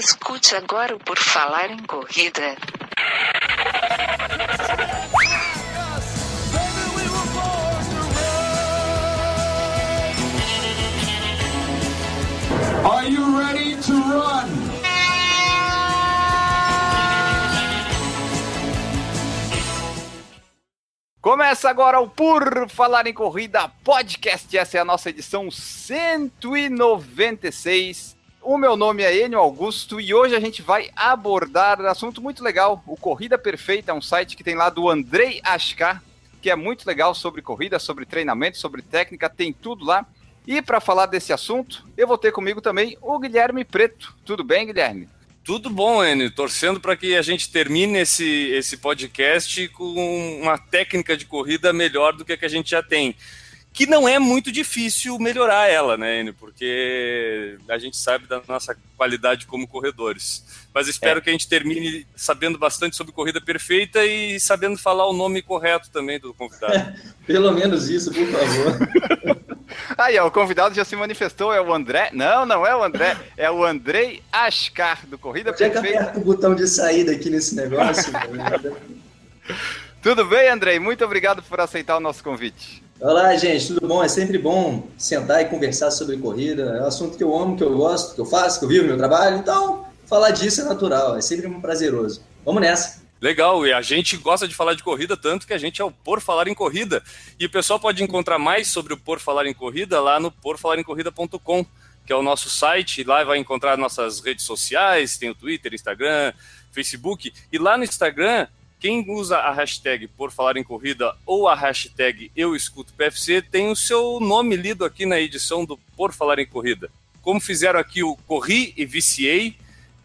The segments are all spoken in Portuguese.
Escute agora o Por Falar em Corrida. Are you ready to run? Começa agora o Por Falar em Corrida Podcast. Essa é a nossa edição 196. O meu nome é Enio Augusto e hoje a gente vai abordar um assunto muito legal. O Corrida Perfeita é um site que tem lá do Andrei Ashkar, que é muito legal sobre corrida, sobre treinamento, sobre técnica, tem tudo lá. E para falar desse assunto, eu vou ter comigo também o Guilherme Preto. Tudo bem, Guilherme? Tudo bom, Enio. Torcendo para que a gente termine esse, esse podcast com uma técnica de corrida melhor do que a que a gente já tem. Que não é muito difícil melhorar ela, né, Enio? Porque a gente sabe da nossa qualidade como corredores. Mas espero É. que a gente termine sabendo bastante sobre corrida perfeita e sabendo falar o nome correto também do convidado. Pelo menos isso, por favor. Aí, ó, o convidado já se manifestou, é o André. Não, não é o André, é o Andrei Ashkar, do Corrida Onde é que Perfeita. aperta o botão de saída aqui nesse negócio? Tudo bem, Andrei? Muito obrigado por aceitar o nosso convite. Olá, gente, tudo bom? É sempre bom sentar e conversar sobre corrida. É um assunto que eu amo, que eu gosto, que eu faço, que eu vivo meu trabalho. Então, falar disso é natural, é sempre um prazeroso. Vamos nessa. Legal, e a gente gosta de falar de corrida tanto que a gente é o Por Falar em Corrida. E o pessoal pode encontrar mais sobre o Por Falar em Corrida lá no porfalarencorrida.com, que é o nosso site. Lá vai encontrar nossas redes sociais, tem o Twitter, Instagram, Facebook. E lá no Instagram, quem usa a hashtag Por Falar em Corrida ou a hashtag Eu Escuto PFC tem o seu nome lido aqui na edição do Por Falar em Corrida. Como fizeram aqui o Corri e Viciei,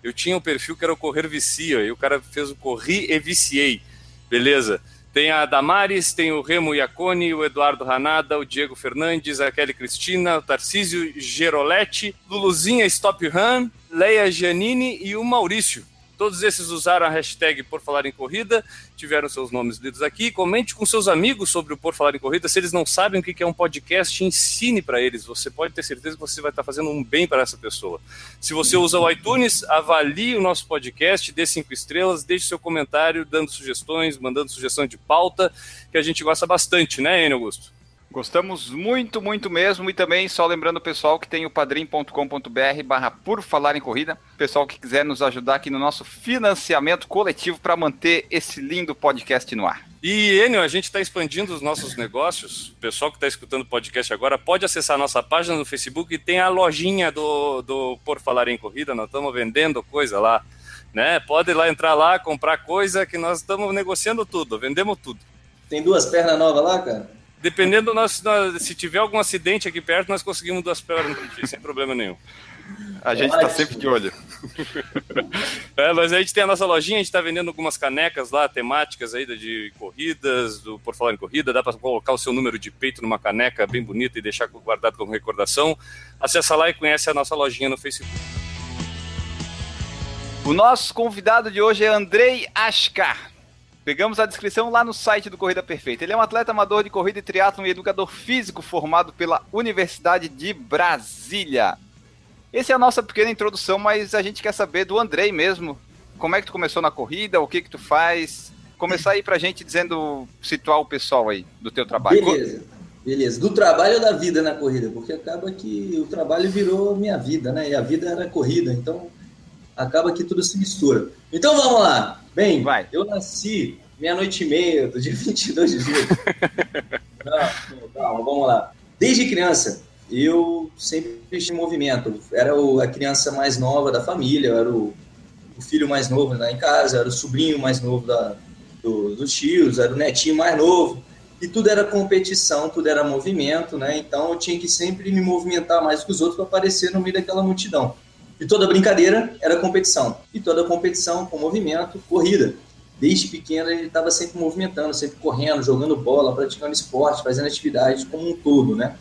eu tinha um perfil que era o Correr Vicia, e o cara fez o Corri e Viciei. Beleza. Tem a Damares, tem o Remo Iacone, o Eduardo Ranada, o Diego Fernandes, a Kelly Cristina, o Tarcísio Geroletti, Luluzinha Stop Run, Leia Giannini e o Maurício. Todos esses usaram a hashtag Por Falar em Corrida, tiveram seus nomes lidos aqui. Comente com seus amigos sobre o Por Falar em Corrida. Se eles não sabem o que é um podcast, ensine para eles. Você pode ter certeza que você vai estar fazendo um bem para essa pessoa. Se você usa o iTunes, avalie o nosso podcast, dê cinco estrelas, deixe seu comentário, dando sugestões, mandando sugestão de pauta, que a gente gosta bastante, né, Enio Augusto? Gostamos muito, muito mesmo. E também, só lembrando o pessoal que tem o padrim.com.br barra por falar em corrida. Pessoal que quiser nos ajudar aqui no nosso financiamento coletivo para manter esse lindo podcast no ar. E, Enio, a gente está expandindo os nossos negócios. O pessoal que está escutando o podcast agora pode acessar a nossa página no Facebook e tem a lojinha do, do Por Falar em Corrida. Nós estamos vendendo coisa lá. Né? Pode ir lá entrar lá, comprar coisa que nós estamos negociando tudo, vendemos tudo. Tem duas pernas novas lá, cara? Dependendo, nós, nós- se tiver algum acidente aqui perto, nós conseguimos duas pernas sem problema nenhum. A gente está sempre de olho. É, mas a gente tem a nossa lojinha, a gente está vendendo algumas canecas lá, temáticas aí de corridas, do Por Falar em Corrida, dá para colocar o seu número de peito numa caneca bem bonita e deixar guardado como recordação. Acessa lá e conhece a nossa lojinha no Facebook. O nosso convidado de hoje é Andrei Ashkar. Pegamos a descrição lá no site do Corrida Perfeita. Ele é um atleta amador de corrida e triatlon e educador físico formado pela Universidade de Brasília. Essa é a nossa pequena introdução, mas a gente quer saber do Andrei mesmo. Como é que tu começou na corrida? O que que tu faz? Começar aí pra gente dizendo, situar o pessoal aí do teu trabalho. Beleza. Beleza. Do trabalho ou da vida na corrida? Porque acaba que o trabalho virou minha vida, né? E a vida era corrida, então acaba que tudo se mistura. Então vamos lá. Bem, Vai. eu nasci meia-noite e meia do dia 22 de julho. Não, calma, vamos lá. Desde criança, eu sempre estive em movimento. Era o- a criança mais nova da família, eu era o, o filho mais novo lá em casa, era o sobrinho mais novo da, do- dos tios, era o netinho mais novo. E tudo era competição, tudo era movimento, né? Então eu tinha que sempre me movimentar mais que os outros para aparecer no meio daquela multidão. E toda brincadeira era competição. E toda competição com movimento, corrida. Desde pequeno ele estava sempre movimentando, sempre correndo, jogando bola, praticando esporte, fazendo atividades como um todo, né?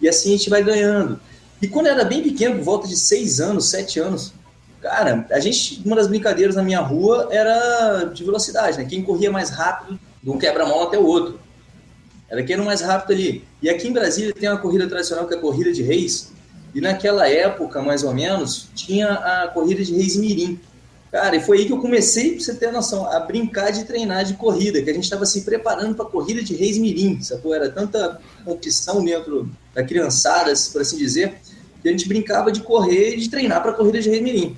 E assim a gente vai ganhando. E quando era bem pequeno, por volta de seis anos, sete anos, cara, a gente, uma das brincadeiras na minha rua era de velocidade, né? Quem corria mais rápido de um quebra-mão até o outro. Era quem era mais rápido ali. E aqui em Brasília tem uma corrida tradicional que é a corrida de reis, E naquela época, mais ou menos, tinha a corrida de Reis Mirim. Cara, e foi aí que eu comecei, pra você ter noção, a brincar de treinar de corrida, que a gente estava se preparando para a corrida de Reis Mirim, sacou? Era tanta opção dentro da criançada, por assim dizer, que a gente brincava de correr e de treinar para a corrida de Reis Mirim.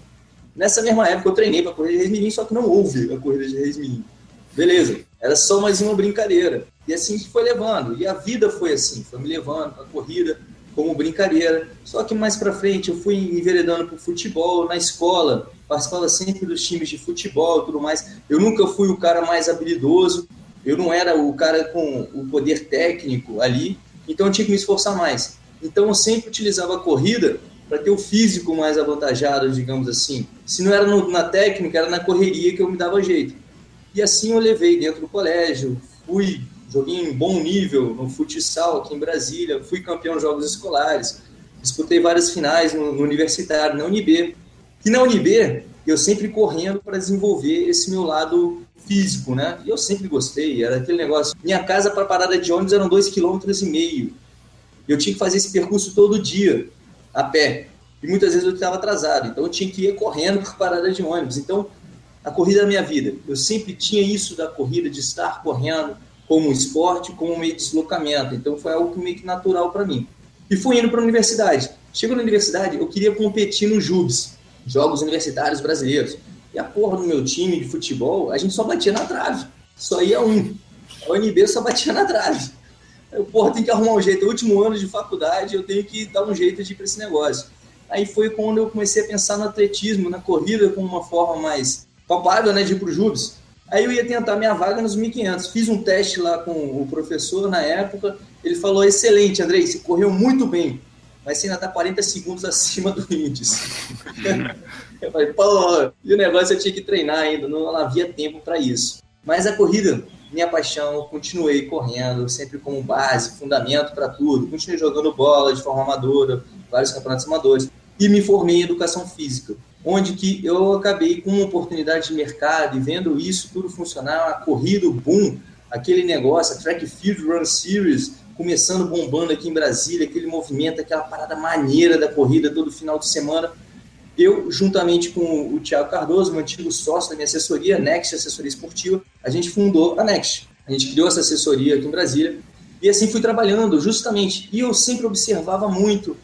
Nessa mesma época eu treinei para a corrida de Reis Mirim, só que não houve a corrida de Reis Mirim. Beleza, era só mais uma brincadeira. E assim que foi levando. E a vida foi assim, foi me levando para a corrida como brincadeira. Só que mais para frente eu fui enveredando para o futebol na escola, participava sempre dos times de futebol e tudo mais. Eu nunca fui o cara mais habilidoso, eu não era o cara com o poder técnico ali, então eu tinha que me esforçar mais. Então eu sempre utilizava a corrida para ter o físico mais avantajado, digamos assim. Se não era no, na técnica, era na correria que eu me dava jeito. E assim eu levei dentro do colégio, fui, joguei em bom nível no futsal aqui em Brasília, fui campeão de jogos escolares, disputei várias finais no, no universitário, na UNB. E na UNB, eu sempre correndo para desenvolver esse meu lado físico, né? E eu sempre gostei, era aquele negócio. Minha casa para parada de ônibus eram dois quilômetros e meio. Eu tinha que fazer esse percurso todo dia, a pé. E muitas vezes eu estava atrasado, então eu tinha que ir correndo para parada de ônibus. Então, a corrida da minha vida. Eu sempre tinha isso da corrida, de estar correndo como esporte, como meio de deslocamento. Então foi algo meio que natural para mim. E fui indo para a universidade. Chego na universidade, eu queria competir no JUBs, Jogos Universitários Brasileiros. E a porra do meu time de futebol, a gente só batia na trave. Só ia um. A UNB só batia na trave. Eu, porra, tem que arrumar um jeito. É o último ano de faculdade, eu tenho que dar um jeito de ir para esse negócio. Aí foi quando eu comecei a pensar no atletismo, na corrida, como uma forma mais palpável, né, de ir para o Jubes. Aí eu ia tentar minha vaga nos 1.500. Fiz um teste lá com o professor na época. Ele falou: excelente, Andrei, você correu muito bem, mas você ainda está 40 segundos acima do índice. eu falei: pô, e o negócio eu tinha que treinar ainda, não havia tempo para isso. Mas a corrida, minha paixão, continuei correndo, sempre como base, fundamento para tudo. Continuei jogando bola de forma amadora, vários campeonatos amadores. E me formei em educação física onde que eu acabei com uma oportunidade de mercado e vendo isso tudo funcionar, a corrida, o boom, aquele negócio, a Track Field Run Series, começando bombando aqui em Brasília, aquele movimento, aquela parada maneira da corrida todo final de semana. Eu, juntamente com o Thiago Cardoso, meu antigo sócio da minha assessoria, Next Assessoria Esportiva, a gente fundou a Next. A gente criou essa assessoria aqui em Brasília e assim fui trabalhando, justamente. E eu sempre observava muito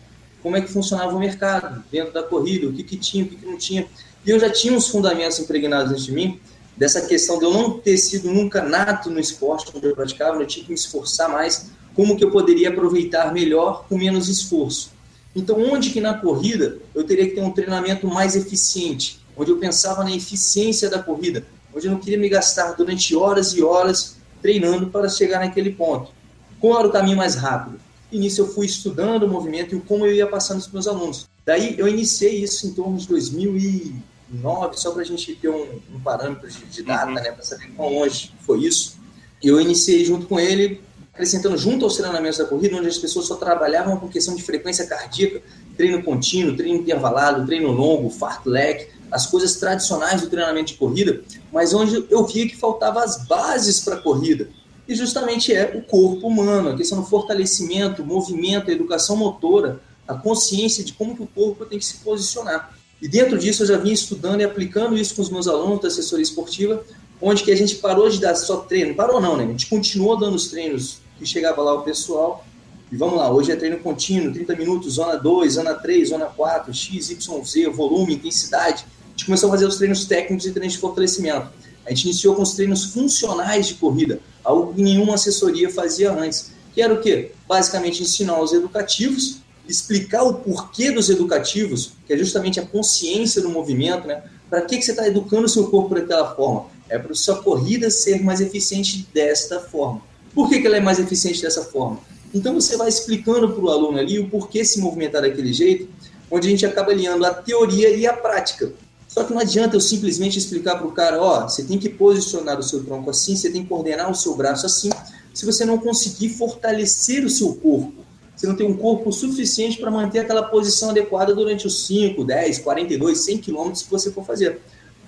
como é que funcionava o mercado dentro da corrida, o que, que tinha, o que, que não tinha. E eu já tinha uns fundamentos impregnados dentro de mim, dessa questão de eu não ter sido nunca nato no esporte onde eu praticava, eu tinha que me esforçar mais, como que eu poderia aproveitar melhor com menos esforço. Então, onde que na corrida eu teria que ter um treinamento mais eficiente, onde eu pensava na eficiência da corrida, onde eu não queria me gastar durante horas e horas treinando para chegar naquele ponto. Qual era o caminho mais rápido? E nisso eu fui estudando o movimento e como eu ia passando para os meus alunos. Daí eu iniciei isso em torno de 2009, só para a gente ter um, um parâmetro de, de data, uhum. né, para saber quão longe foi isso. Eu iniciei junto com ele, acrescentando junto aos treinamentos da corrida, onde as pessoas só trabalhavam com questão de frequência cardíaca, treino contínuo, treino intervalado, treino longo, fartlek, as coisas tradicionais do treinamento de corrida, mas onde eu via que faltava as bases para a corrida e justamente é o corpo humano, a questão do fortalecimento, movimento, a educação motora, a consciência de como que o corpo tem que se posicionar. E dentro disso eu já vim estudando e aplicando isso com os meus alunos da assessoria esportiva, onde que a gente parou de dar só treino, parou não, né? A gente continuou dando os treinos que chegava lá o pessoal, e vamos lá, hoje é treino contínuo, 30 minutos, zona 2, zona 3, zona 4, X, Y, Z, volume, intensidade. A gente começou a fazer os treinos técnicos e treinos de fortalecimento. A gente iniciou com os treinos funcionais de corrida, algo que nenhuma assessoria fazia antes. Que era o quê? Basicamente ensinar os educativos, explicar o porquê dos educativos, que é justamente a consciência do movimento, né? Para que, que você está educando o seu corpo daquela forma? É para sua corrida ser mais eficiente desta forma. Por que, que ela é mais eficiente dessa forma? Então você vai explicando para o aluno ali o porquê se movimentar daquele jeito, onde a gente acaba alinhando a teoria e a prática. Só que não adianta eu simplesmente explicar para o cara, ó, você tem que posicionar o seu tronco assim, você tem que coordenar o seu braço assim, se você não conseguir fortalecer o seu corpo. Você não tem um corpo suficiente para manter aquela posição adequada durante os 5, 10, 42, 100 quilômetros que você for fazer.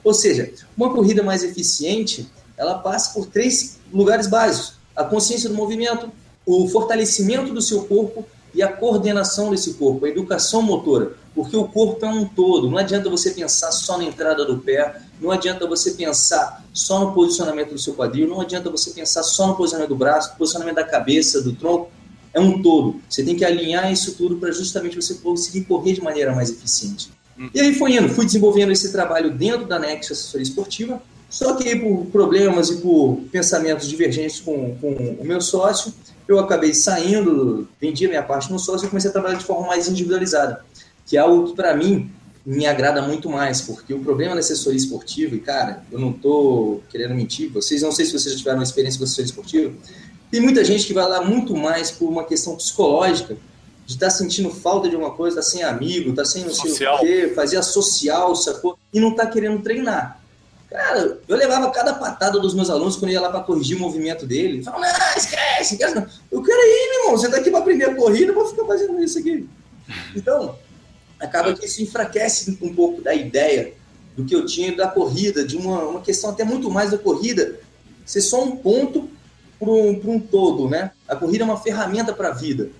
Ou seja, uma corrida mais eficiente, ela passa por três lugares básicos. A consciência do movimento, o fortalecimento do seu corpo e a coordenação desse corpo, a educação motora, porque o corpo é um todo. Não adianta você pensar só na entrada do pé, não adianta você pensar só no posicionamento do seu quadril, não adianta você pensar só no posicionamento do braço, posicionamento da cabeça, do tronco. É um todo. Você tem que alinhar isso tudo para justamente você conseguir correr de maneira mais eficiente. Hum. E aí foi indo, fui desenvolvendo esse trabalho dentro da Next Assessoria Esportiva, só que por problemas e por pensamentos divergentes com, com o meu sócio, eu acabei saindo, vendi a minha parte no sócio e comecei a trabalhar de forma mais individualizada, que é algo que para mim me agrada muito mais, porque o problema da assessoria esportiva, e cara, eu não tô querendo mentir, vocês não sei se vocês já tiveram uma experiência com assessoria esportiva, tem muita gente que vai lá muito mais por uma questão psicológica, de estar tá sentindo falta de uma coisa, tá sem amigo, tá sem não sei social. o quê, fazia social, sacou? E não tá querendo treinar. Cara, eu levava cada patada dos meus alunos quando ia lá para corrigir o movimento dele. Falava, não, esquece, esquece. Não. Eu quero ir, meu irmão. Você tá aqui para aprender a corrida, eu vou ficar fazendo isso aqui. Então, acaba que isso enfraquece um pouco da ideia do que eu tinha da corrida, de uma, uma questão até muito mais da corrida ser só um ponto para um, um todo, né? A corrida é uma ferramenta para a vida.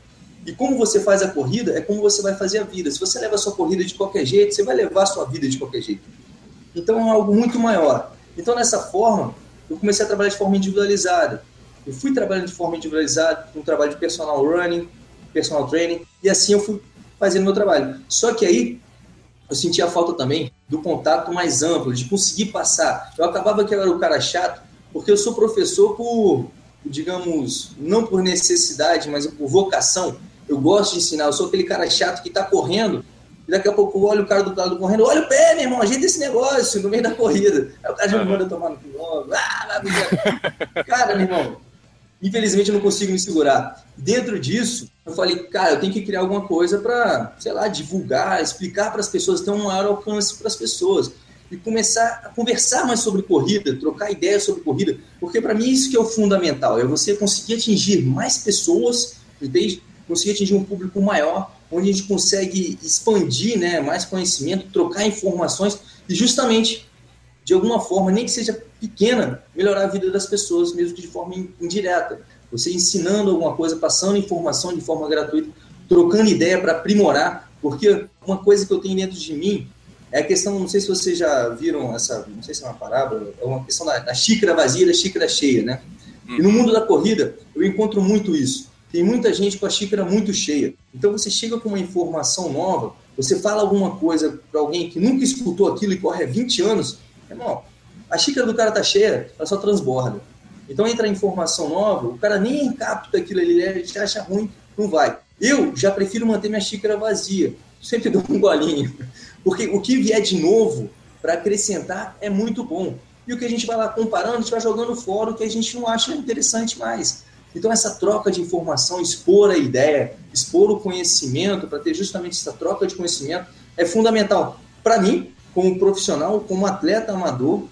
E como você faz a corrida, é como você vai fazer a vida. Se você leva a sua corrida de qualquer jeito, você vai levar a sua vida de qualquer jeito. Então é algo muito maior. Então, nessa forma, eu comecei a trabalhar de forma individualizada. Eu fui trabalhando de forma individualizada, com um trabalho de personal running, personal training, e assim eu fui fazendo meu trabalho. Só que aí eu sentia falta também do contato mais amplo, de conseguir passar. Eu acabava que eu era o cara chato, porque eu sou professor por, digamos, não por necessidade, mas por vocação. Eu gosto de ensinar, eu sou aquele cara chato que está correndo e daqui a pouco olha o cara do lado correndo, olha o pé, meu irmão, ajeita esse negócio no meio da corrida. Aí o cara já me manda tomar no quilômetro. Ah, cara, meu irmão, infelizmente eu não consigo me segurar. Dentro disso, eu falei, cara, eu tenho que criar alguma coisa para, sei lá, divulgar, explicar para as pessoas, ter um maior alcance para as pessoas. E começar a conversar mais sobre corrida, trocar ideias sobre corrida, porque para mim isso que é o fundamental, é você conseguir atingir mais pessoas, entende? Conseguir atingir um público maior onde a gente consegue expandir né, mais conhecimento, trocar informações e justamente, de alguma forma, nem que seja pequena, melhorar a vida das pessoas, mesmo que de forma indireta. Você ensinando alguma coisa, passando informação de forma gratuita, trocando ideia para aprimorar, porque uma coisa que eu tenho dentro de mim é a questão, não sei se vocês já viram essa, não sei se é uma parábola, é uma questão da, da xícara vazia da xícara cheia, né? E no mundo da corrida, eu encontro muito isso. Tem muita gente com a xícara muito cheia. Então você chega com uma informação nova, você fala alguma coisa para alguém que nunca escutou aquilo e corre há 20 anos, irmão, a xícara do cara tá cheia, ela só transborda. Então entra informação nova, o cara nem capta aquilo ali, ele acha ruim, não vai. Eu já prefiro manter minha xícara vazia, sempre dou um golinho, porque o que vier de novo para acrescentar é muito bom. E o que a gente vai lá comparando, a gente vai jogando fora o que a gente não acha interessante mais. Então, essa troca de informação, expor a ideia, expor o conhecimento, para ter justamente essa troca de conhecimento, é fundamental. Para mim, como profissional, como atleta amador,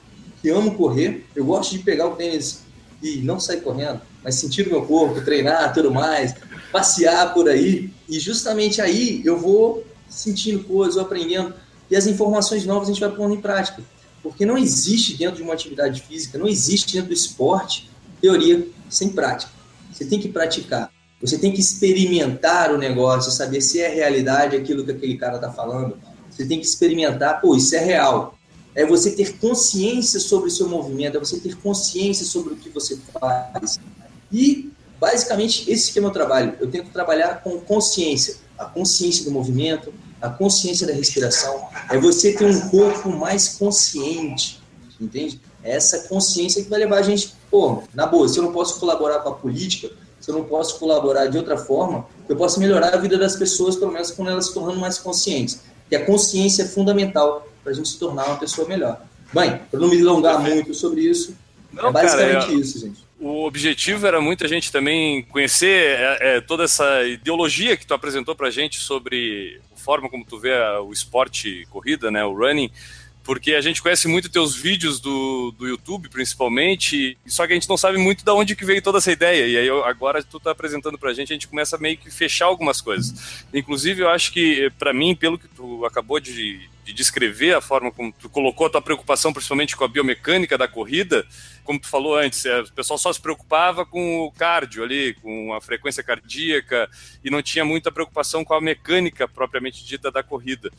que amo correr, eu gosto de pegar o tênis e não sair correndo, mas sentir o meu corpo, treinar, tudo mais, passear por aí. E justamente aí eu vou sentindo coisas, aprendendo. E as informações novas a gente vai pondo em prática. Porque não existe dentro de uma atividade física, não existe dentro do esporte teoria sem prática. Você tem que praticar. Você tem que experimentar o negócio, saber se é realidade aquilo que aquele cara está falando. Você tem que experimentar, pô, isso é real. É você ter consciência sobre o seu movimento, é você ter consciência sobre o que você faz. E, basicamente, esse que é o meu trabalho. Eu tento trabalhar com consciência. A consciência do movimento, a consciência da respiração. É você ter um corpo mais consciente, entende? É essa consciência que vai levar a gente pô, na boa, se eu não posso colaborar com a política, se eu não posso colaborar de outra forma, eu posso melhorar a vida das pessoas, pelo menos quando elas se tornando mais conscientes. E a consciência é fundamental para a gente se tornar uma pessoa melhor. Bem, para não me alongar muito sobre isso, não, é basicamente cara, isso, gente. O objetivo era muita gente também conhecer é, é, toda essa ideologia que tu apresentou para a gente sobre a forma como tu vê o esporte corrida, né, o running, porque a gente conhece muito teus vídeos do, do YouTube, principalmente, só que a gente não sabe muito de onde que veio toda essa ideia. E aí eu, agora tu tá apresentando pra gente, a gente começa a meio que fechar algumas coisas. Inclusive, eu acho que, para mim, pelo que tu acabou de de descrever a forma como tu colocou a tua preocupação, principalmente com a biomecânica da corrida, como tu falou antes, é, o pessoal só se preocupava com o cardio ali, com a frequência cardíaca, e não tinha muita preocupação com a mecânica propriamente dita da corrida.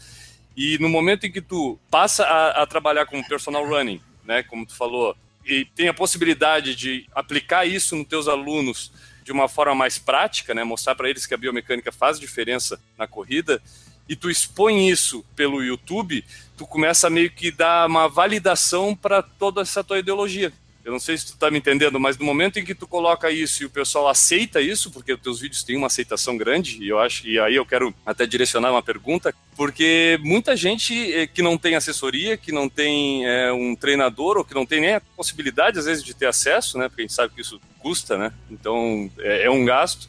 E no momento em que tu passa a, a trabalhar com personal running, né, como tu falou, e tem a possibilidade de aplicar isso nos teus alunos de uma forma mais prática, né, mostrar para eles que a biomecânica faz diferença na corrida, e tu expõe isso pelo YouTube, tu começa a meio que dar uma validação para toda essa tua ideologia. Eu não sei se tu está me entendendo, mas no momento em que tu coloca isso e o pessoal aceita isso, porque os teus vídeos têm uma aceitação grande, e eu acho, e aí eu quero até direcionar uma pergunta, porque muita gente eh, que não tem assessoria, que não tem é, um treinador, ou que não tem nem a possibilidade, às vezes, de ter acesso, né? Porque a gente sabe que isso custa, né? Então é, é um gasto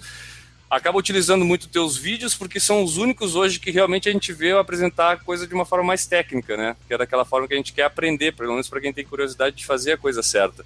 acaba utilizando muito teus vídeos porque são os únicos hoje que realmente a gente vê apresentar a coisa de uma forma mais técnica, né? Que é daquela forma que a gente quer aprender, pelo menos para quem tem curiosidade de fazer a coisa certa.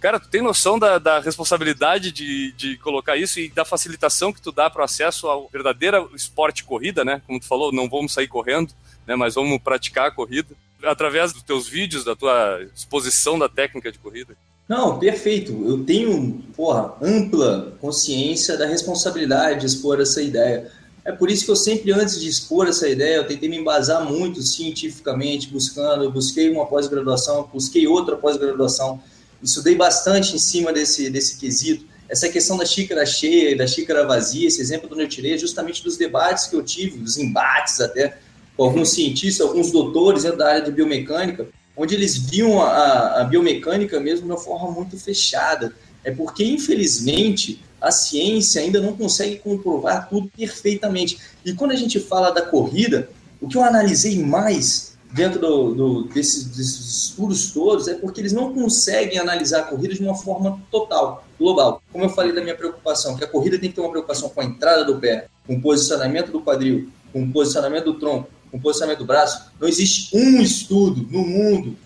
Cara, tu tem noção da, da responsabilidade de, de colocar isso e da facilitação que tu dá para o acesso ao verdadeiro esporte corrida, né? Como tu falou, não vamos sair correndo, né? Mas vamos praticar a corrida através dos teus vídeos, da tua exposição da técnica de corrida. Não, perfeito. Eu tenho, porra, ampla consciência da responsabilidade de expor essa ideia. É por isso que eu sempre, antes de expor essa ideia, eu tentei me embasar muito cientificamente, buscando, eu busquei uma pós-graduação, busquei outra pós-graduação, estudei bastante em cima desse, desse quesito. Essa questão da xícara cheia e da xícara vazia, esse exemplo do eu tirei é justamente dos debates que eu tive, dos embates até, com alguns cientistas, alguns doutores dentro da área de biomecânica, onde eles viam a, a biomecânica mesmo de uma forma muito fechada. É porque, infelizmente, a ciência ainda não consegue comprovar tudo perfeitamente. E quando a gente fala da corrida, o que eu analisei mais dentro do, do, desses, desses, estudos todos é porque eles não conseguem analisar a corrida de uma forma total, global. Como eu falei da minha preocupação, que a corrida tem que ter uma preocupação com a entrada do pé, com o posicionamento do quadril, com o posicionamento do tronco, com posicionamento do braço, não existe um estudo no mundo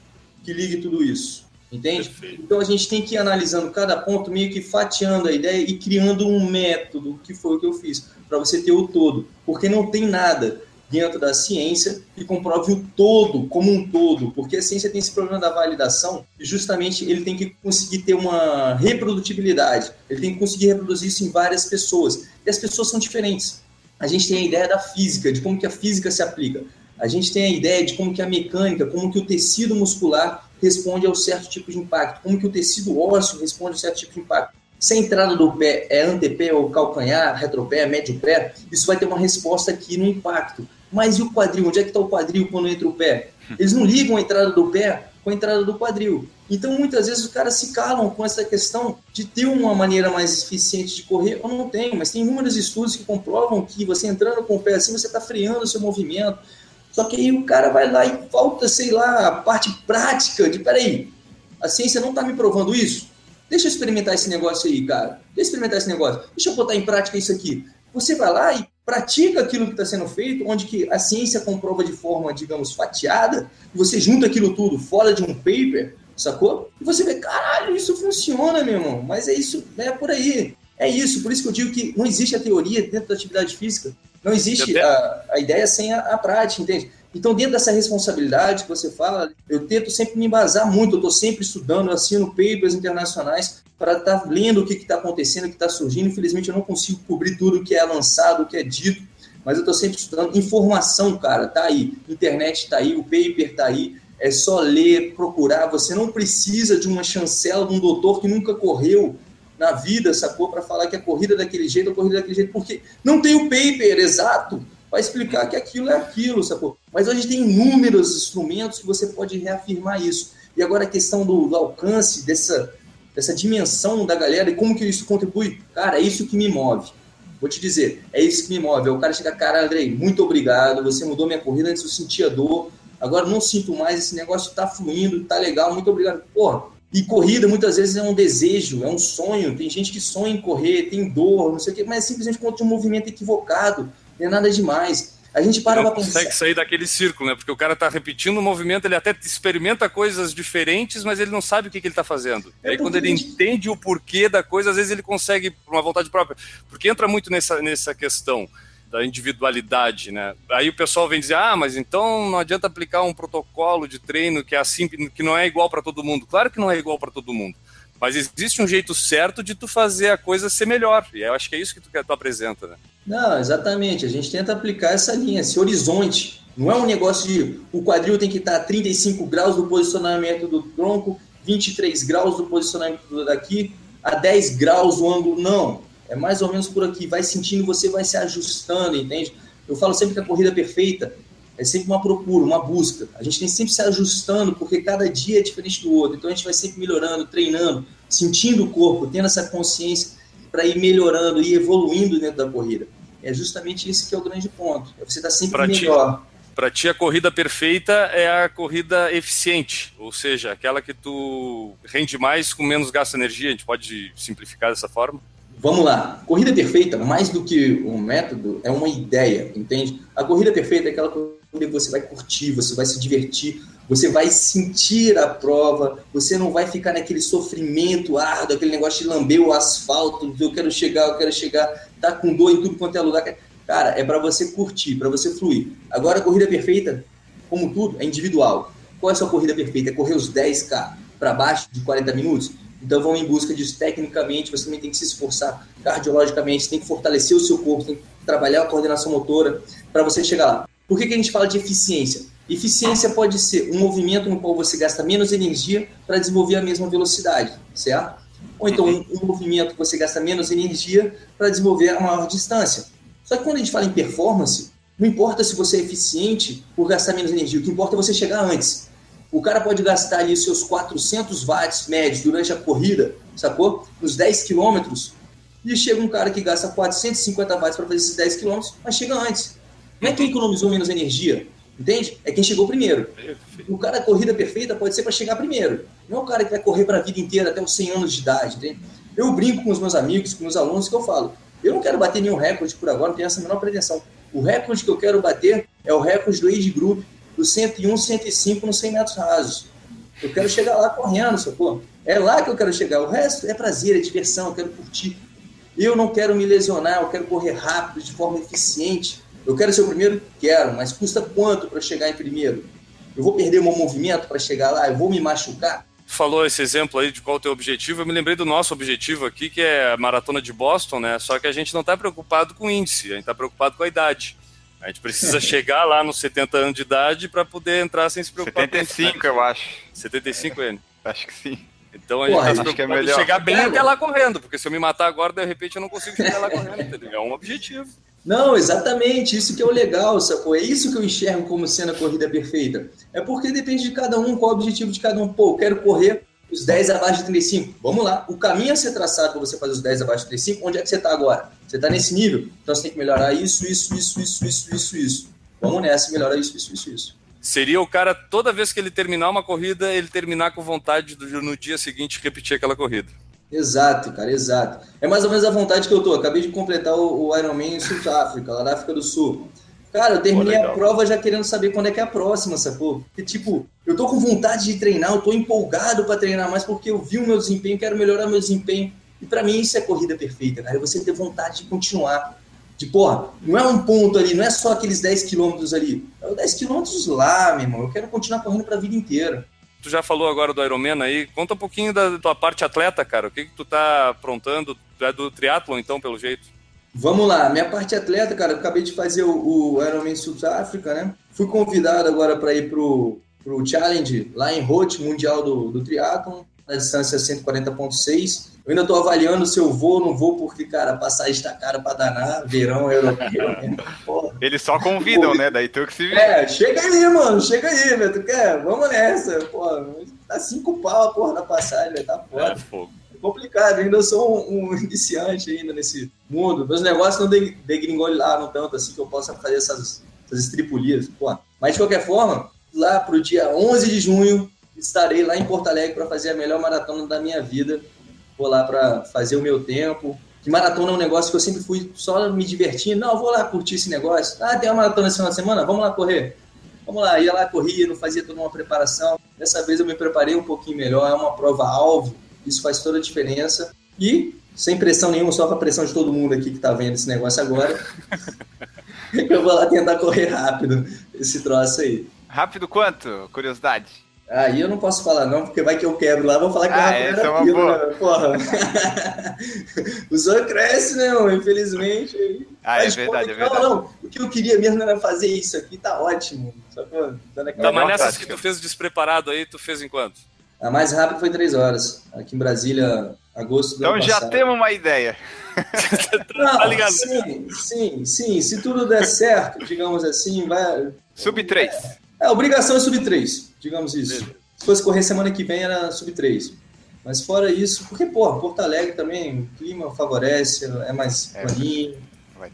que ligue tudo isso. Entende? Perfeito. Então a gente tem que ir analisando cada ponto, meio que fatiando a ideia e criando um método, que foi o que eu fiz, para você ter o todo. Porque não tem nada dentro da ciência que comprove o todo como um todo, porque a ciência tem esse problema da validação e justamente ele tem que conseguir ter uma reprodutibilidade, ele tem que conseguir reproduzir isso em várias pessoas. E as pessoas são diferentes a gente tem a ideia da física, de como que a física se aplica. A gente tem a ideia de como que a mecânica, como que o tecido muscular responde a um certo tipo de impacto, como que o tecido ósseo responde a um certo tipo de impacto. Se a entrada do pé é antepé ou calcanhar, retropé, médio pé, isso vai ter uma resposta aqui no impacto. Mas e o quadril? Onde é que está o quadril quando entra o pé? Eles não ligam a entrada do pé com a entrada do quadril. Então, muitas vezes, os caras se calam com essa questão de ter uma maneira mais eficiente de correr, ou não tem, mas tem inúmeros estudos que comprovam que você entrando com o pé assim, você está freando o seu movimento. Só que aí o cara vai lá e falta, sei lá, a parte prática de, peraí, a ciência não está me provando isso? Deixa eu experimentar esse negócio aí, cara. Deixa eu experimentar esse negócio. Deixa eu botar em prática isso aqui. Você vai lá e pratica aquilo que está sendo feito, onde que a ciência comprova de forma, digamos, fatiada, você junta aquilo tudo fora de um paper, sacou? E você vê, caralho, isso funciona, meu irmão. Mas é isso, é por aí. É isso, por isso que eu digo que não existe a teoria dentro da atividade física. Não existe a, a ideia sem a, a prática, entende? Então, dentro dessa responsabilidade que você fala, eu tento sempre me embasar muito, eu estou sempre estudando, assino papers internacionais para estar tá lendo o que está acontecendo, o que está surgindo. Infelizmente, eu não consigo cobrir tudo o que é lançado, o que é dito, mas eu estou sempre estudando. Informação, cara, tá aí. Internet tá aí, o paper tá aí. É só ler, procurar. Você não precisa de uma chancela de um doutor que nunca correu na vida, sacou? Para falar que a corrida é daquele jeito, a corrida é daquele jeito, porque não tem o paper exato para explicar que aquilo é aquilo, sacou? Mas hoje tem inúmeros instrumentos que você pode reafirmar isso. E agora a questão do, do alcance dessa, dessa dimensão da galera e como que isso contribui, cara, é isso que me move. Vou te dizer, é isso que me move. É o cara chega, cara, Andrei, muito obrigado, você mudou minha corrida, antes eu sentia dor, agora não sinto mais, esse negócio tá fluindo, tá legal, muito obrigado. Porra, e corrida muitas vezes é um desejo, é um sonho. Tem gente que sonha em correr, tem dor, não sei o quê, mas é simplesmente contra um movimento equivocado. Não é nada demais. A gente para não consegue pensar. sair daquele círculo, né? Porque o cara tá repetindo o movimento, ele até experimenta coisas diferentes, mas ele não sabe o que, que ele tá fazendo. É Aí quando ele entende o porquê da coisa, às vezes ele consegue por uma vontade própria. Porque entra muito nessa, nessa questão. da individualidade, né? Aí o pessoal vem dizer, ah, mas então não adianta aplicar um protocolo de treino que é assim, que não é igual para todo mundo. Claro que não é igual para todo mundo, mas existe um jeito certo de tu fazer a coisa ser melhor. E eu acho que é isso que tu, que tu apresenta, né? Não, exatamente. A gente tenta aplicar essa linha, esse horizonte. Não é um negócio de o quadril tem que estar a 35 graus do posicionamento do tronco, 23 graus do posicionamento daqui, a 10 graus o ângulo. Não é mais ou menos por aqui. Vai sentindo, você vai se ajustando, entende? Eu falo sempre que a corrida perfeita é sempre uma procura, uma busca. A gente tem sempre se ajustando, porque cada dia é diferente do outro. Então a gente vai sempre melhorando, treinando, sentindo o corpo, tendo essa consciência para ir melhorando e evoluindo dentro da corrida. É justamente esse que é o grande ponto. É você está sempre pra melhor. Para ti, a corrida perfeita é a corrida eficiente, ou seja, aquela que tu rende mais com menos gasto de energia. A gente pode simplificar dessa forma? Vamos lá. Corrida perfeita, mais do que um método, é uma ideia, entende? A corrida perfeita é aquela você vai curtir, você vai se divertir, você vai sentir a prova, você não vai ficar naquele sofrimento árduo, aquele negócio de lamber o asfalto, eu quero chegar, eu quero chegar, tá com dor em tudo quanto é lugar. Cara, é para você curtir, para você fluir. Agora, a corrida perfeita, como tudo, é individual. Qual é a sua corrida perfeita? É correr os 10K para baixo de 40 minutos? Então vão em busca disso tecnicamente, você também tem que se esforçar cardiologicamente, tem que fortalecer o seu corpo, tem que trabalhar a coordenação motora para você chegar lá. Por que, que a gente fala de eficiência? Eficiência pode ser um movimento no qual você gasta menos energia para desenvolver a mesma velocidade, certo? Ou então um, um movimento que você gasta menos energia para desenvolver a maior distância. Só que quando a gente fala em performance, não importa se você é eficiente por gastar menos energia, o que importa é você chegar antes. O cara pode gastar ali seus 400 watts médios durante a corrida, sacou? Nos 10 quilômetros. E chega um cara que gasta 450 watts para fazer esses 10 quilômetros, mas chega antes. Não é quem economizou menos energia, entende? É quem chegou primeiro. O cara da corrida perfeita pode ser para chegar primeiro. Não é o cara que vai correr para a vida inteira até os 100 anos de idade, entende? Eu brinco com os meus amigos, com os alunos, que eu falo. Eu não quero bater nenhum recorde por agora, não tenho essa menor pretensão. O recorde que eu quero bater é o recorde do age group, do 101, 105 nos 100 metros rasos. Eu quero chegar lá correndo, sacou? É lá que eu quero chegar. O resto é prazer, é diversão, eu quero curtir. Eu não quero me lesionar, eu quero correr rápido, de forma eficiente. Eu quero ser o primeiro? Quero, mas custa quanto para chegar em primeiro? Eu vou perder meu movimento para chegar lá? Eu vou me machucar? Falou esse exemplo aí de qual é o teu objetivo. Eu me lembrei do nosso objetivo aqui, que é a maratona de Boston, né? Só que a gente não está preocupado com o índice, a gente está preocupado com a idade. A gente precisa chegar lá nos 70 anos de idade para poder entrar sem se preocupar 75, com eu acho. 75, é. Acho que sim. Então a gente Porra, tá que é melhor. chegar bem até lá correndo, porque se eu me matar agora, de repente eu não consigo chegar lá correndo, entendeu? É um objetivo. Não, exatamente, isso que é o legal, sacou? É isso que eu enxergo como sendo a corrida perfeita. É porque depende de cada um, qual é o objetivo de cada um. Pô, eu quero correr os 10 abaixo de 35. Vamos lá. O caminho a ser traçado para você fazer os 10 abaixo de 35, onde é que você está agora? Você está nesse nível? Então você tem que melhorar isso, isso, isso, isso, isso, isso, isso. Vamos nessa melhorar isso, isso, isso, isso. Seria o cara, toda vez que ele terminar uma corrida, ele terminar com vontade de, no dia seguinte repetir aquela corrida. Exato, cara, exato. É mais ou menos a vontade que eu tô. Acabei de completar o, o Ironman em Sul-África, lá na África do Sul. Cara, eu terminei a prova já querendo saber quando é que é a próxima, sacou? Porque, tipo, eu tô com vontade de treinar, eu tô empolgado para treinar mais porque eu vi o meu desempenho, quero melhorar meu desempenho. E para mim isso é corrida perfeita, cara. É você ter vontade de continuar. De, porra, não é um ponto ali, não é só aqueles 10 quilômetros ali. É os 10 quilômetros lá, meu irmão. Eu quero continuar correndo pra vida inteira. Tu já falou agora do Ironman aí. Conta um pouquinho da tua parte atleta, cara. O que, que tu tá aprontando? Tu é do triatlon, então, pelo jeito? Vamos lá, minha parte atleta, cara, eu acabei de fazer o, o Ironman South África, né? Fui convidado agora para ir pro, pro Challenge lá em Rote, Mundial do, do Triathlon, na distância 140.6. Eu ainda estou avaliando se eu vou ou não vou, porque, cara, a passagem está cara para danar, verão europeu. Né? Eles só convidam, né? Daí tu que se vê. É, chega aí, mano, chega aí, velho. Tu quer? Vamos nessa. Pô, tá cinco pau a porra da passagem, velho. Tá foda. É, fogo complicado, eu ainda sou um, um, iniciante ainda nesse mundo. Meus negócios não degringolaram tanto assim que eu possa fazer essas, essas estripulias. Pô. Mas, de qualquer forma, lá para o dia 11 de junho, estarei lá em Porto Alegre para fazer a melhor maratona da minha vida. Vou lá para fazer o meu tempo. Que maratona é um negócio que eu sempre fui só me divertindo. Não, vou lá curtir esse negócio. Ah, tem uma maratona esse final de semana? Vamos lá correr. Vamos lá, ia lá, corria, não fazia toda uma preparação. Dessa vez eu me preparei um pouquinho melhor. É uma prova alvo isso faz toda a diferença. E, sem pressão nenhuma, só com a pressão de todo mundo aqui que está vendo esse negócio agora, eu vou lá tentar correr rápido esse troço aí. Rápido quanto? Curiosidade. Aí eu não posso falar não, porque vai que eu quebro lá, vou falar que Ah, rápido essa era é uma aquilo, boa. né? Porra. o sonho cresce, né, mano? Infelizmente. Ah, é verdade, pô, é verdade. Não, não. O que eu queria mesmo era fazer isso aqui, tá ótimo. Só que, dando aquela... Tá, mas nessas que tu fez despreparado aí, tu fez em quanto? A mais rápida foi três horas. Aqui em Brasília, agosto do Então ano já passado. temos uma ideia. Não, Tá ligado? Sim, sim, sim. Se tudo der certo, digamos assim, vai. Sub 3. É, a obrigação é sub 3, digamos isso. Se fosse correr semana que vem, era sub 3. Mas fora isso, porque, pô, Porto Alegre também, o clima favorece, é mais É. planinho.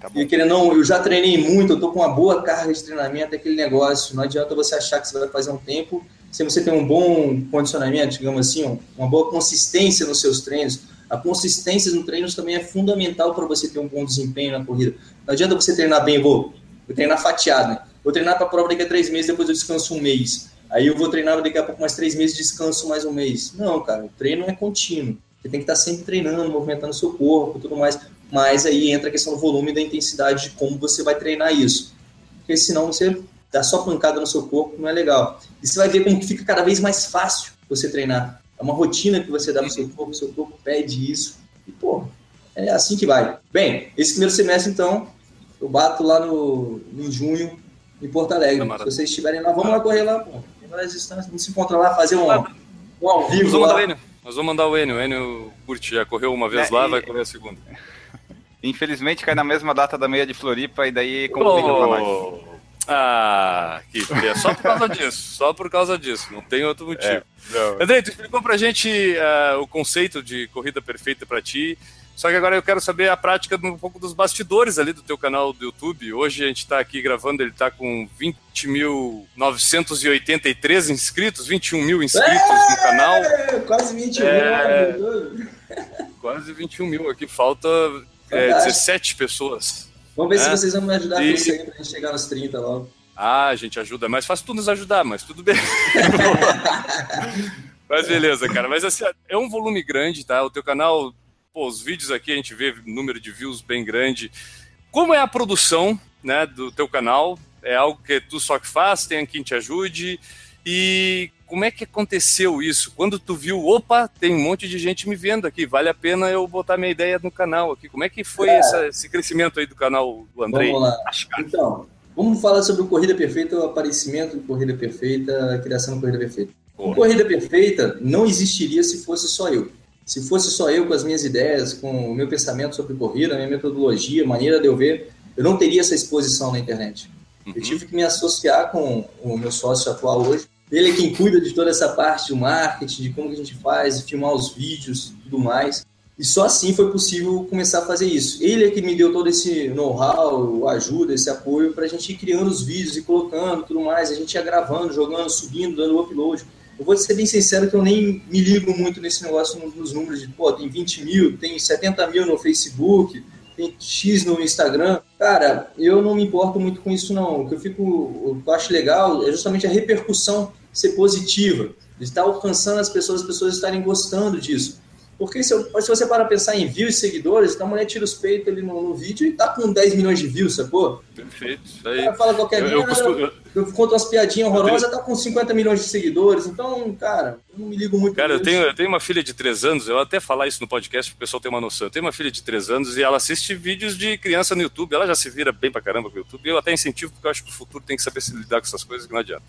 Tá. E querendo não, eu já treinei muito, eu tô com uma boa carga de treinamento, aquele negócio. Não adianta você achar que você vai fazer um tempo se você tem um bom condicionamento, digamos assim, um- uma boa consistência nos seus treinos. A consistência no treinos também é fundamental para você ter um bom desempenho na corrida. Não adianta você treinar bem, vou, vou treinar fatiado, né? Vou treinar para a prova daqui a três meses, depois eu descanso um mês. Aí eu vou treinar daqui a pouco mais três meses, descanso mais um mês. Não, cara, o treino é contínuo. Você tem que estar sempre treinando, movimentando o seu corpo e tudo mais. Mas aí entra a questão do volume e da intensidade de como você vai treinar isso. Porque senão você dá só pancada no seu corpo, não é legal. E você vai ver como que fica cada vez mais fácil você treinar. É uma rotina que você dá pro seu corpo, o seu corpo pede isso. E, pô, é assim que vai. Bem, esse primeiro semestre, então, eu bato lá no, em junho, em Porto Alegre. Na Se vocês estiverem lá, vamos lá correr lá, pô. A gente se encontra lá, fazer um, um ao Nós vivo vamos mandar o lá. Enio. Nós vamos mandar o Enio. O Enio curte, já correu uma vez É, lá, e- vai correr a segunda. Infelizmente cai na mesma data da meia de Floripa e daí complica pra nós. Oh, ah, que é só por causa disso, só por causa disso, não tem outro motivo. Não. Andrei, tu explicou pra gente ah, o conceito de corrida perfeita pra ti, só que agora eu quero saber a prática um pouco dos bastidores ali do teu canal do YouTube. Hoje a gente tá aqui gravando, ele tá com 20.983 inscritos, 21 mil inscritos no canal, É, quase 20 mil. É. meu Deus. quase 21 mil aqui, falta é, Fantástico. 17 pessoas. Vamos ver se É. vocês vão me ajudar E- com isso aí pra gente chegar nos 30 logo. Ah, a gente ajuda, é mais fácil tu nos ajudar, mas tudo bem. mas beleza, cara. Mas assim, é um volume grande, tá? O teu canal, pô, os vídeos aqui a gente vê número de views bem grande. Como é a produção, né, do teu canal? É algo que tu só que faz, tem quem te ajude? E como é que aconteceu isso? Quando tu viu, opa, tem um monte de gente me vendo aqui, vale a pena eu botar minha ideia no canal aqui. Como é que foi É. essa- esse crescimento aí do canal do Andrei? Vamos lá. Ascar? Então, vamos falar sobre o Corrida Perfeita, o aparecimento do Corrida Perfeita, a criação do Corrida Perfeita. O Corrida Perfeita não existiria se fosse só eu. Se fosse só eu com as minhas ideias, com o meu pensamento sobre corrida, a minha metodologia, a maneira de eu ver, eu não teria essa exposição na internet. Eu Uhum. tive que me associar com o meu sócio atual hoje. Ele é quem cuida de toda essa parte do marketing, de como que a gente faz, de filmar os vídeos e tudo mais. E só assim foi possível começar a fazer isso. Ele é que me deu todo esse know-how, ajuda, esse apoio para a gente ir criando os vídeos e colocando tudo mais. A gente ia gravando, jogando, subindo, dando upload. Eu vou ser bem sincero que eu nem me ligo muito nesse negócio nos- números de, pô, tem 20 mil, tem 70 mil no Facebook, tem X no Instagram. Cara, eu não me importo muito com isso, não. O que eu fico, o que eu acho legal é justamente a repercussão ser positiva, de estar alcançando as pessoas, as pessoas estarem gostando disso. Porque se, eu- se você para pensar em views e seguidores, então a mulher tira os peitos ali no, no vídeo e tá com 10 milhões de views, sacou? Perfeito. Aí. cara fala qualquer Eu, eu merda, eu- eu conto umas piadinhas horrorosas, tá com 50 milhões de seguidores. Então, cara, eu não me ligo muito Cara, eu tenho, eu tenho uma filha de 3 anos, eu até falar isso no podcast para o pessoal ter uma noção. Eu tenho uma filha de 3 anos e ela assiste vídeos de criança no YouTube, ela já se vira bem pra caramba com o YouTube. Eu até incentivo porque eu acho que o futuro tem que saber se lidar com essas coisas que não adianta.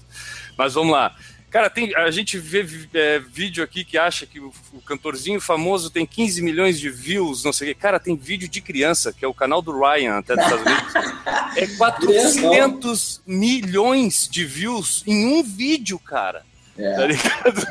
Mas vamos lá. Cara, tem, a gente vê é, vídeo aqui que acha que o, o cantorzinho famoso tem 15 milhões de views, não sei o quê. Cara, tem vídeo de criança, que é o canal do Ryan, até dos Estados Unidos. É 400 milhões de views em um vídeo, cara. Tá É, ligado?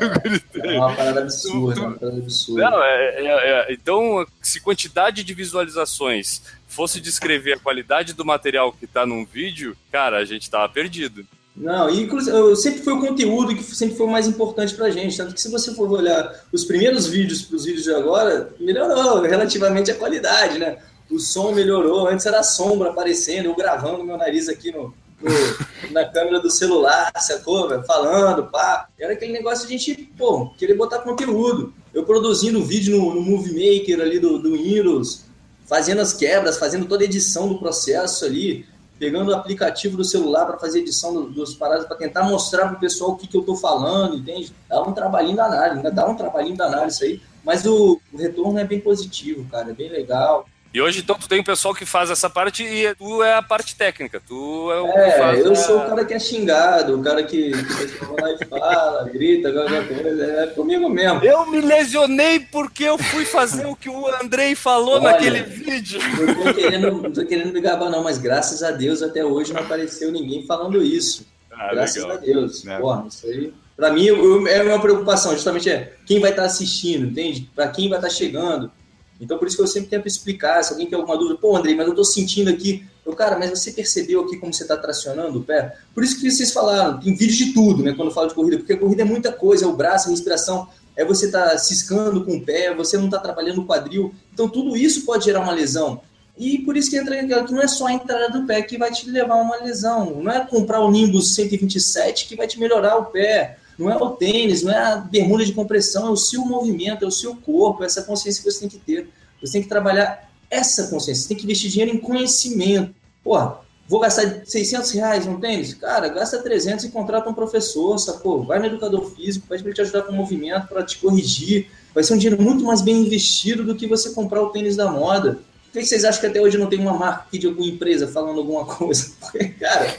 é uma parada absurda, é uma parada absurda. Não, é, é- é- então, se quantidade de visualizações fosse descrever a qualidade do material que tá num vídeo, cara, a gente tava perdido. Não, inclusive, eu sempre foi o conteúdo que sempre foi o mais importante pra gente. Tanto que se você for olhar os primeiros vídeos para os vídeos de agora, melhorou relativamente a qualidade, né? O som melhorou, antes era a sombra aparecendo, eu gravando meu nariz aqui no, no- na câmera do celular, sacou? velho? Falando, pá. Era aquele negócio de a gente, pô, querer botar conteúdo. Eu produzindo vídeo no, no Movie Maker ali do, do Windows, fazendo as quebras, fazendo toda a edição do processo ali. Pegando o aplicativo do celular para fazer edição do, dos paradas, para tentar mostrar para o pessoal o que, que eu estou falando, entende? Dá um trabalhinho danado, ainda dá um trabalhinho danado isso aí, mas o, o retorno é bem positivo, cara, é bem legal. E hoje, então, tu tem um pessoal que faz essa parte e tu é a parte técnica. Tu é o É, que faz eu a- sou o cara que é xingado, o cara que, que o pessoal vai lá e fala, grita, qualquer coisa, é comigo mesmo. Eu me lesionei porque eu fui fazer o que o Andrei falou Olha. naquele vídeo. Não tô querendo, não tô querendo me gabar, não, mas graças a Deus até hoje não apareceu ninguém falando isso. Ah, graças legal. a Deus. É. Porra, isso aí. Pra mim, eu- é a minha preocupação, justamente é quem vai estar assistindo, entende? Pra quem vai estar chegando. Então, por isso que eu sempre tento explicar. Se alguém tem alguma dúvida, pô, Andrei, mas eu tô sentindo aqui. Eu, cara, mas você percebeu aqui como você tá tracionando o pé? Por isso que vocês falaram, tem vídeo de tudo, né, quando eu falo de corrida, porque a corrida é muita coisa, é o braço, a respiração, é você tá ciscando com o pé, você não tá trabalhando o quadril. Então, tudo isso pode gerar uma lesão. E por isso que entra aquela que não é só a entrada do pé que vai te levar a uma lesão. Não é comprar o Nimbus 127 que vai te melhorar o pé. Não é o tênis, não é a bermuda de compressão, é o seu movimento, é o seu corpo, é essa consciência que você tem que ter. Você tem que trabalhar essa consciência, você tem que investir dinheiro em conhecimento. Porra, vou gastar 600 reais num tênis? Cara, gasta 300 e contrata um professor, sacou? Vai no educador físico, para ele te ajudar com o movimento, para te corrigir. Vai ser um dinheiro muito mais bem investido do que você comprar o tênis da moda. Por que vocês acham que até hoje não tem uma marca aqui de alguma empresa falando alguma coisa? Porque, cara,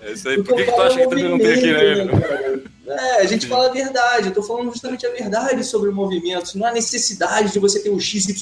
É isso aí. Por que, eu que tu acha é que também não tem aqui, né? cara? É, a gente fala a verdade. Eu tô falando justamente a verdade sobre o movimento. Não há necessidade de você ter o XYZ.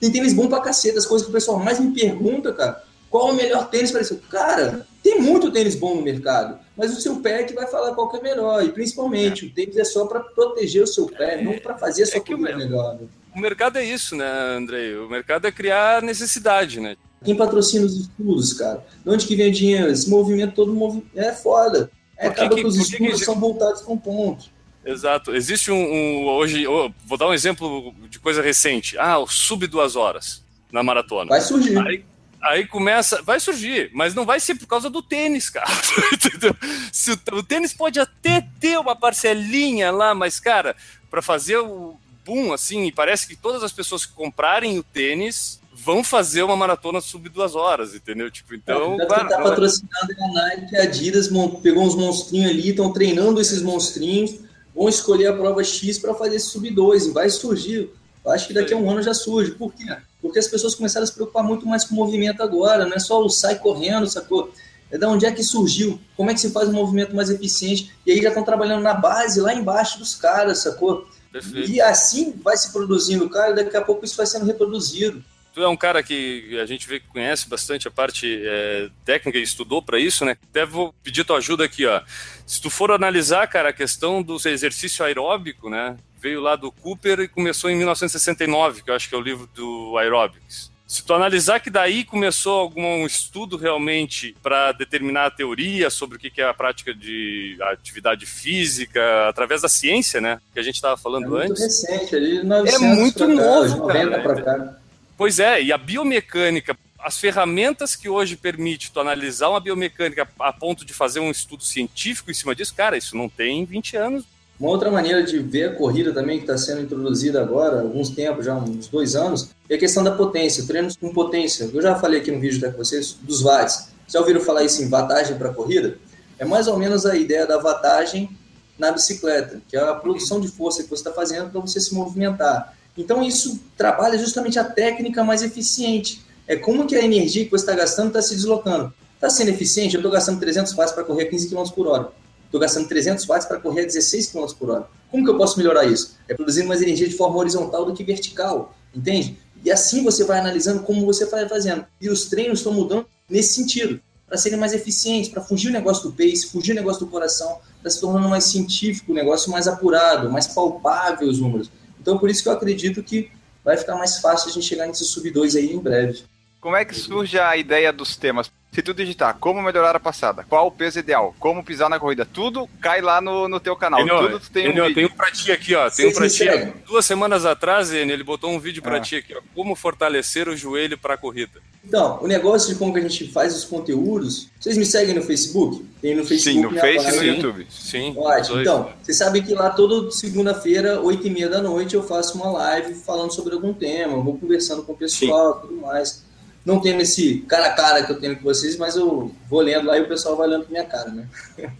Tem tênis bom pra caceta. As coisas que o pessoal mais me pergunta, cara. Qual é o melhor tênis para isso? Cara, tem muito tênis bom no mercado, mas o seu pé é que vai falar qual que é melhor. E principalmente, o tênis é só para proteger o seu pé, não para fazer a sua É corrida meu- melhor. né? O mercado é isso, né, Andrei? O mercado é criar necessidade, né? Quem patrocina os estudos, cara? De onde que vem o dinheiro? Esse movimento todo movi... é foda. É, que acaba que- que, os que que estudos existe- são voltados com ponto. Exato. Existe um, um- hoje, oh, vou dar um exemplo de coisa recente. Ah, o sub duas horas na maratona. Vai surgir. Aí, aí começa, vai surgir, mas não vai ser por causa do tênis, cara. Se o, o tênis pode até ter uma parcelinha lá, mas cara, para fazer o boom assim, e parece que todas as pessoas que comprarem o tênis vão fazer uma maratona sub duas horas, entendeu? Tipo, então, Então, claro, tá não é- é a Nike, a Adidas pegou uns monstrinhos ali, estão treinando esses monstrinhos, vão escolher a prova X para fazer esse sub 2 e vai surgir. Eu acho que daqui a um ano já surge. Por quê? Porque as pessoas começaram a se preocupar muito mais com o movimento agora, não é só o sai correndo, sacou? É da onde é que surgiu, como é que se faz um movimento mais eficiente, e aí já estão trabalhando na base, lá embaixo dos caras, sacou? perfeito. E assim vai se produzindo, cara, daqui a pouco isso vai sendo reproduzido. Tu é um cara que a gente vê que conhece bastante a parte é, técnica e estudou para isso, né? Até vou pedir tua ajuda aqui, ó. Se tu for analisar, cara, a questão do exercício aeróbico, né? Veio lá do Cooper e começou em 1969, que eu acho que é o livro do Aerobics. Se tu analisar que daí começou algum estudo realmente para determinar a teoria sobre o que é a prática de atividade física através da ciência, né? Que a gente estava É falando muito antes. recente, ali 900 muito pra cá, novo, 90 cara. pra cá. Pois é, e a biomecânica, as ferramentas que hoje permite tu analisar uma biomecânica a ponto de fazer um estudo científico em cima disso, cara, isso não tem 20 anos. Uma outra maneira de ver a corrida também que está sendo introduzida agora, alguns tempos, já uns dois anos, é a questão da potência, treinos com potência. Eu já falei aqui no vídeo até com vocês dos watts. Já ouviram falar isso em watagem para corrida? É mais ou menos a ideia da watagem na bicicleta, que é a produção de força que você está fazendo para você se movimentar. Então isso trabalha justamente a técnica mais eficiente. É como que a energia que você está gastando está se deslocando. Está sendo eficiente? Eu estou gastando 300 watts para correr a 15 km por hora. Estou gastando 300 watts para correr a 16 km por hora. Como que eu posso melhorar isso? É produzindo mais energia de forma horizontal do que vertical, entende? E assim você vai analisando como você vai fazendo. E os treinos estão mudando nesse sentido, para serem mais eficientes, para fugir o negócio do pace, fugir o negócio do coração, para se tornando mais científico, o negócio mais apurado, mais palpável os números. Então, por isso que eu acredito que vai ficar mais fácil a gente chegar nesse sub 2 aí em breve. Como é que surge a ideia dos temas? Se tu digitar como melhorar a passada, qual o peso ideal, como pisar na corrida, tudo cai lá no, no teu canal. Enio, tudo tu tem um Enio, vídeo. tem um pra ti aqui, ó. Tem um pra ti. Duas semanas atrás, Enio, ele botou um vídeo pra Ah. ti aqui, ó. Como fortalecer o joelho pra corrida. Então, o negócio de como que a gente faz os conteúdos, vocês me seguem no Facebook? Tem no Facebook. Sim, no minha Face e no. YouTube. Sim. Ótimo. Então, vocês sabem que lá toda segunda-feira, 8 e meia da noite, eu faço uma live falando sobre algum tema, vou conversando com o pessoal e tudo mais. Não tendo esse cara a cara que eu tenho com vocês, mas eu vou lendo lá e o pessoal vai lendo com minha cara, né?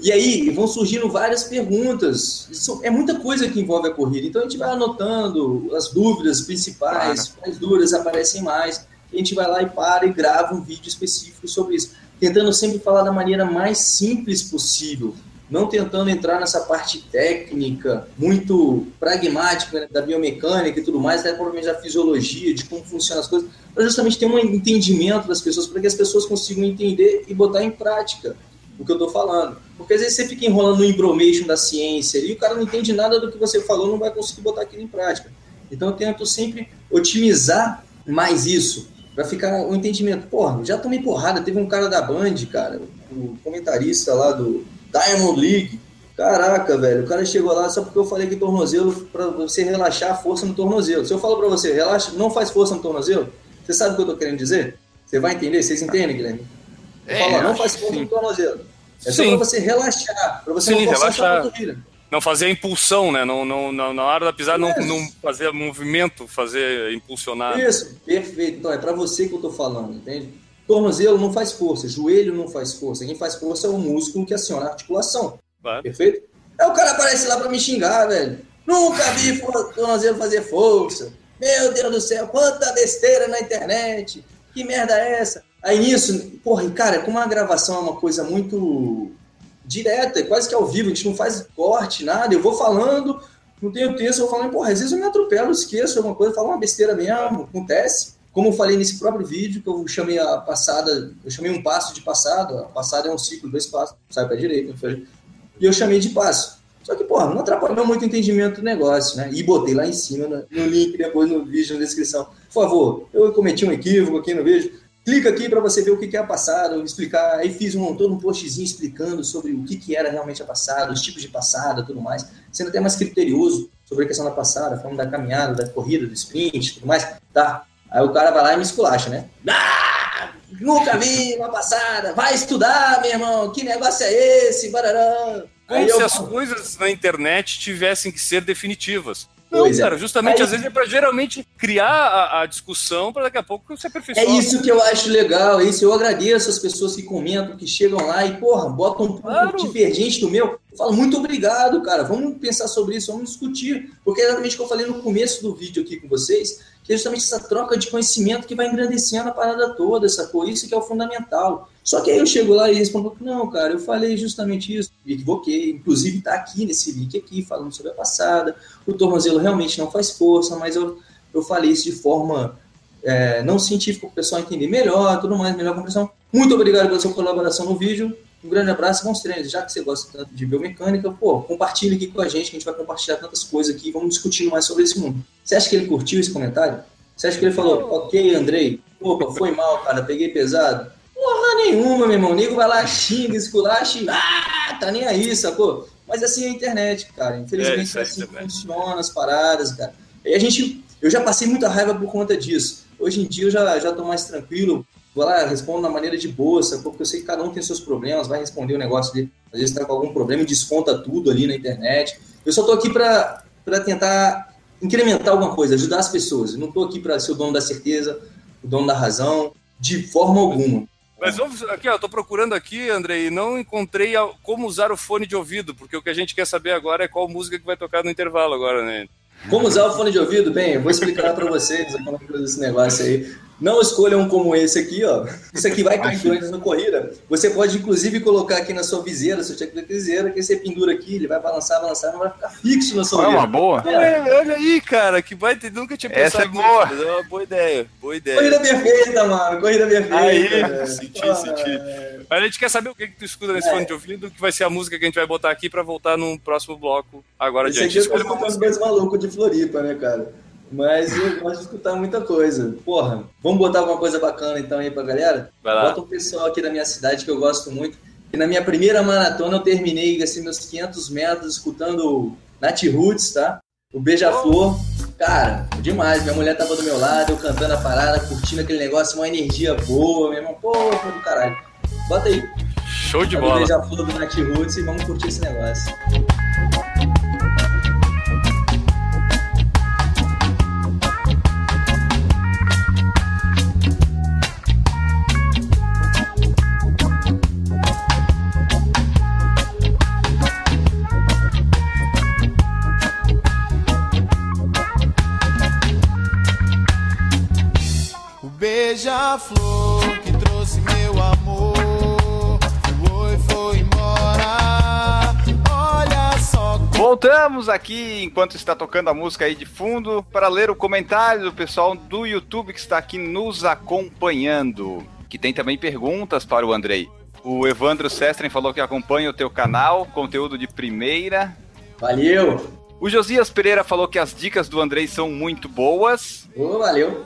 E aí vão surgindo várias perguntas. Isso é muita coisa que envolve a corrida. Então a gente vai anotando as dúvidas principais, claro. quais dúvidas aparecem mais. a gente vai lá e para e grava um vídeo específico sobre isso. Tentando sempre falar da maneira mais simples possível. Não tentando entrar nessa parte técnica, muito pragmática né, da biomecânica e tudo mais, até provavelmente da fisiologia, de como funcionam as coisas, para justamente ter um entendimento das pessoas, para que as pessoas consigam entender e botar em prática o que eu estou falando. Porque às vezes você fica enrolando no embromation da ciência e o cara não entende nada do que você falou, não vai conseguir botar aquilo em prática. Então eu tento sempre otimizar mais isso, para ficar o um entendimento. Porra, já tomei porrada, teve um cara da Band, cara, o comentarista lá do Diamond League. Caraca, velho, o cara chegou lá só porque eu falei que tornozelo, para você relaxar a força no tornozelo. Se eu falo para você, relaxa, não faz força no tornozelo, você sabe o que eu tô querendo dizer? Você vai entender? Vocês entendem, Guilherme? Eu é, falo, não faz força sim. no tornozelo. É só para você relaxar, para você Sim, não relaxar. Não fazer a impulsão, né? Não, não, não, na hora da pisada, não, não fazer movimento, fazer impulsionar. Isso, perfeito. Então, é para você que eu tô falando, entende? Tornozelo não faz força, joelho não faz força. Quem faz força é o músculo que aciona a articulação. Claro. Perfeito? Aí o cara aparece lá para me xingar, velho. Nunca vi tornozelo fazer força. Meu Deus do céu, quanta besteira na internet. Que merda é essa? Aí nisso, porra, cara, como a gravação é uma coisa muito direta, é quase que ao vivo, a gente não faz corte, nada, eu vou falando, não tenho texto, eu vou falando, porra, às vezes eu me atropelo, esqueço alguma coisa, falo uma besteira mesmo, acontece. Como eu falei nesse próprio vídeo, que eu chamei a passada, eu chamei um passo de passado, a passada é um ciclo, dois passos, sai para a direita, e eu chamei de passo. Só que, porra, não atrapalhou muito o entendimento do negócio, né? E botei lá em cima no, no link, depois no vídeo, na descrição. Por favor, eu cometi um equívoco aqui no vídeo, Clica aqui para você ver o que é a passada, explicar. Aí fiz um, todo um postzinho explicando sobre o que era realmente a passada, os tipos de passada tudo mais, sendo até mais criterioso sobre a questão da passada, falando da caminhada, da corrida, do sprint tudo mais. Tá. Aí o cara vai lá e me esculacha, né? Ah, nunca vi uma passada, vai estudar, meu irmão, que negócio é esse? Barará. Como Aí se eu... as coisas na internet tivessem que ser definitivas. Não, é. cara, justamente é às vezes é para geralmente criar a, a discussão para daqui a pouco você aperfeiçoar. É isso que eu acho legal, é isso. Eu agradeço as pessoas que comentam, que chegam lá e, porra, botam um claro. divergente do meu. Eu falo, muito obrigado, cara. Vamos pensar sobre isso, vamos discutir. Porque é exatamente o que eu falei no começo do vídeo aqui com vocês, que é justamente essa troca de conhecimento que vai engrandecendo a parada toda, sacou? Isso que é o fundamental. Só que aí eu chego lá e respondo, não, cara, eu falei justamente isso, me equivoquei, inclusive está aqui nesse link aqui, falando sobre a passada, o tornozelo realmente não faz força, mas eu, eu falei isso de forma é, não científica, para o pessoal entender melhor, tudo mais, melhor compreensão. Muito obrigado pela sua colaboração no vídeo, um grande abraço, bons treinos. Já que você gosta tanto de biomecânica, pô, compartilhe aqui com a gente, que a gente vai compartilhar tantas coisas aqui, vamos discutir mais sobre esse mundo. Você acha que ele curtiu esse comentário? Você acha que ele falou, ok, Andrei, opa, foi mal, cara, peguei pesado? Porra nenhuma, meu irmão. O nego vai lá, xinga, esculacha, ah, tá nem aí, sacou? Mas assim é a internet, cara. Infelizmente, é, é assim funciona as paradas, cara. E a gente, eu já passei muita raiva por conta disso. Hoje em dia eu já, já tô mais tranquilo. Vou lá, respondo na maneira de boa, sacou? Porque eu sei que cada um tem seus problemas, vai responder o negócio dele. Às vezes tá com algum problema e desconta tudo ali na internet. Eu só tô aqui pra tentar incrementar alguma coisa, ajudar as pessoas. Eu não tô aqui para ser o dono da certeza, o dono da razão, de forma alguma. Mas vamos aqui, ó, tô procurando aqui, André, e não encontrei como usar o fone de ouvido, porque o que a gente quer saber agora é qual música que vai tocar no intervalo agora, né? Como usar o fone de ouvido? Bem, eu vou explicar para vocês como é esse negócio aí. Não escolha um como esse aqui, ó. Isso aqui vai cair doentes na corrida. Você pode, inclusive, colocar aqui na sua viseira, seu check de viseira, que você pendura aqui, ele vai balançar, balançar, não vai ficar fixo na sua É uma boa. É. Olha aí, cara, que vai ter, nunca tinha pensado Essa é boa. Nisso, é uma boa ideia, boa ideia. Corrida perfeita, mano, corrida perfeita. Aí, senti, ah, senti. Mas a gente quer saber o que, que tu escuta nesse é. fone de ouvido, que vai ser a música que a gente vai botar aqui pra voltar no próximo bloco agora Esse adiante. Esse aqui é os dois malucos de Floripa, né, cara? Mas eu gosto de escutar muita coisa. Porra, vamos botar alguma coisa bacana então aí pra galera? Bota um pessoal aqui da minha cidade que eu gosto muito. E na minha primeira maratona eu terminei assim, meus 500 metros escutando Nat Roots, tá? O Beija-Flor. Cara, demais. Minha mulher tava do meu lado, eu cantando a parada, curtindo aquele negócio, uma energia boa, meu irmão. Porra do caralho. Bota aí. Show de bola. Beija-Flor do Nat Roots e vamos curtir esse negócio. A flor que trouxe meu amor. Foi, foi embora. Olha só. Voltamos aqui, enquanto está tocando a música aí de fundo, para ler o comentário do pessoal do YouTube que está aqui nos acompanhando. Que tem também perguntas para o Andrei. O Evandro Sestren falou que acompanha o teu canal, conteúdo de primeira. Valeu! O Josias Pereira falou que as dicas do Andrei são muito boas. Ô, valeu!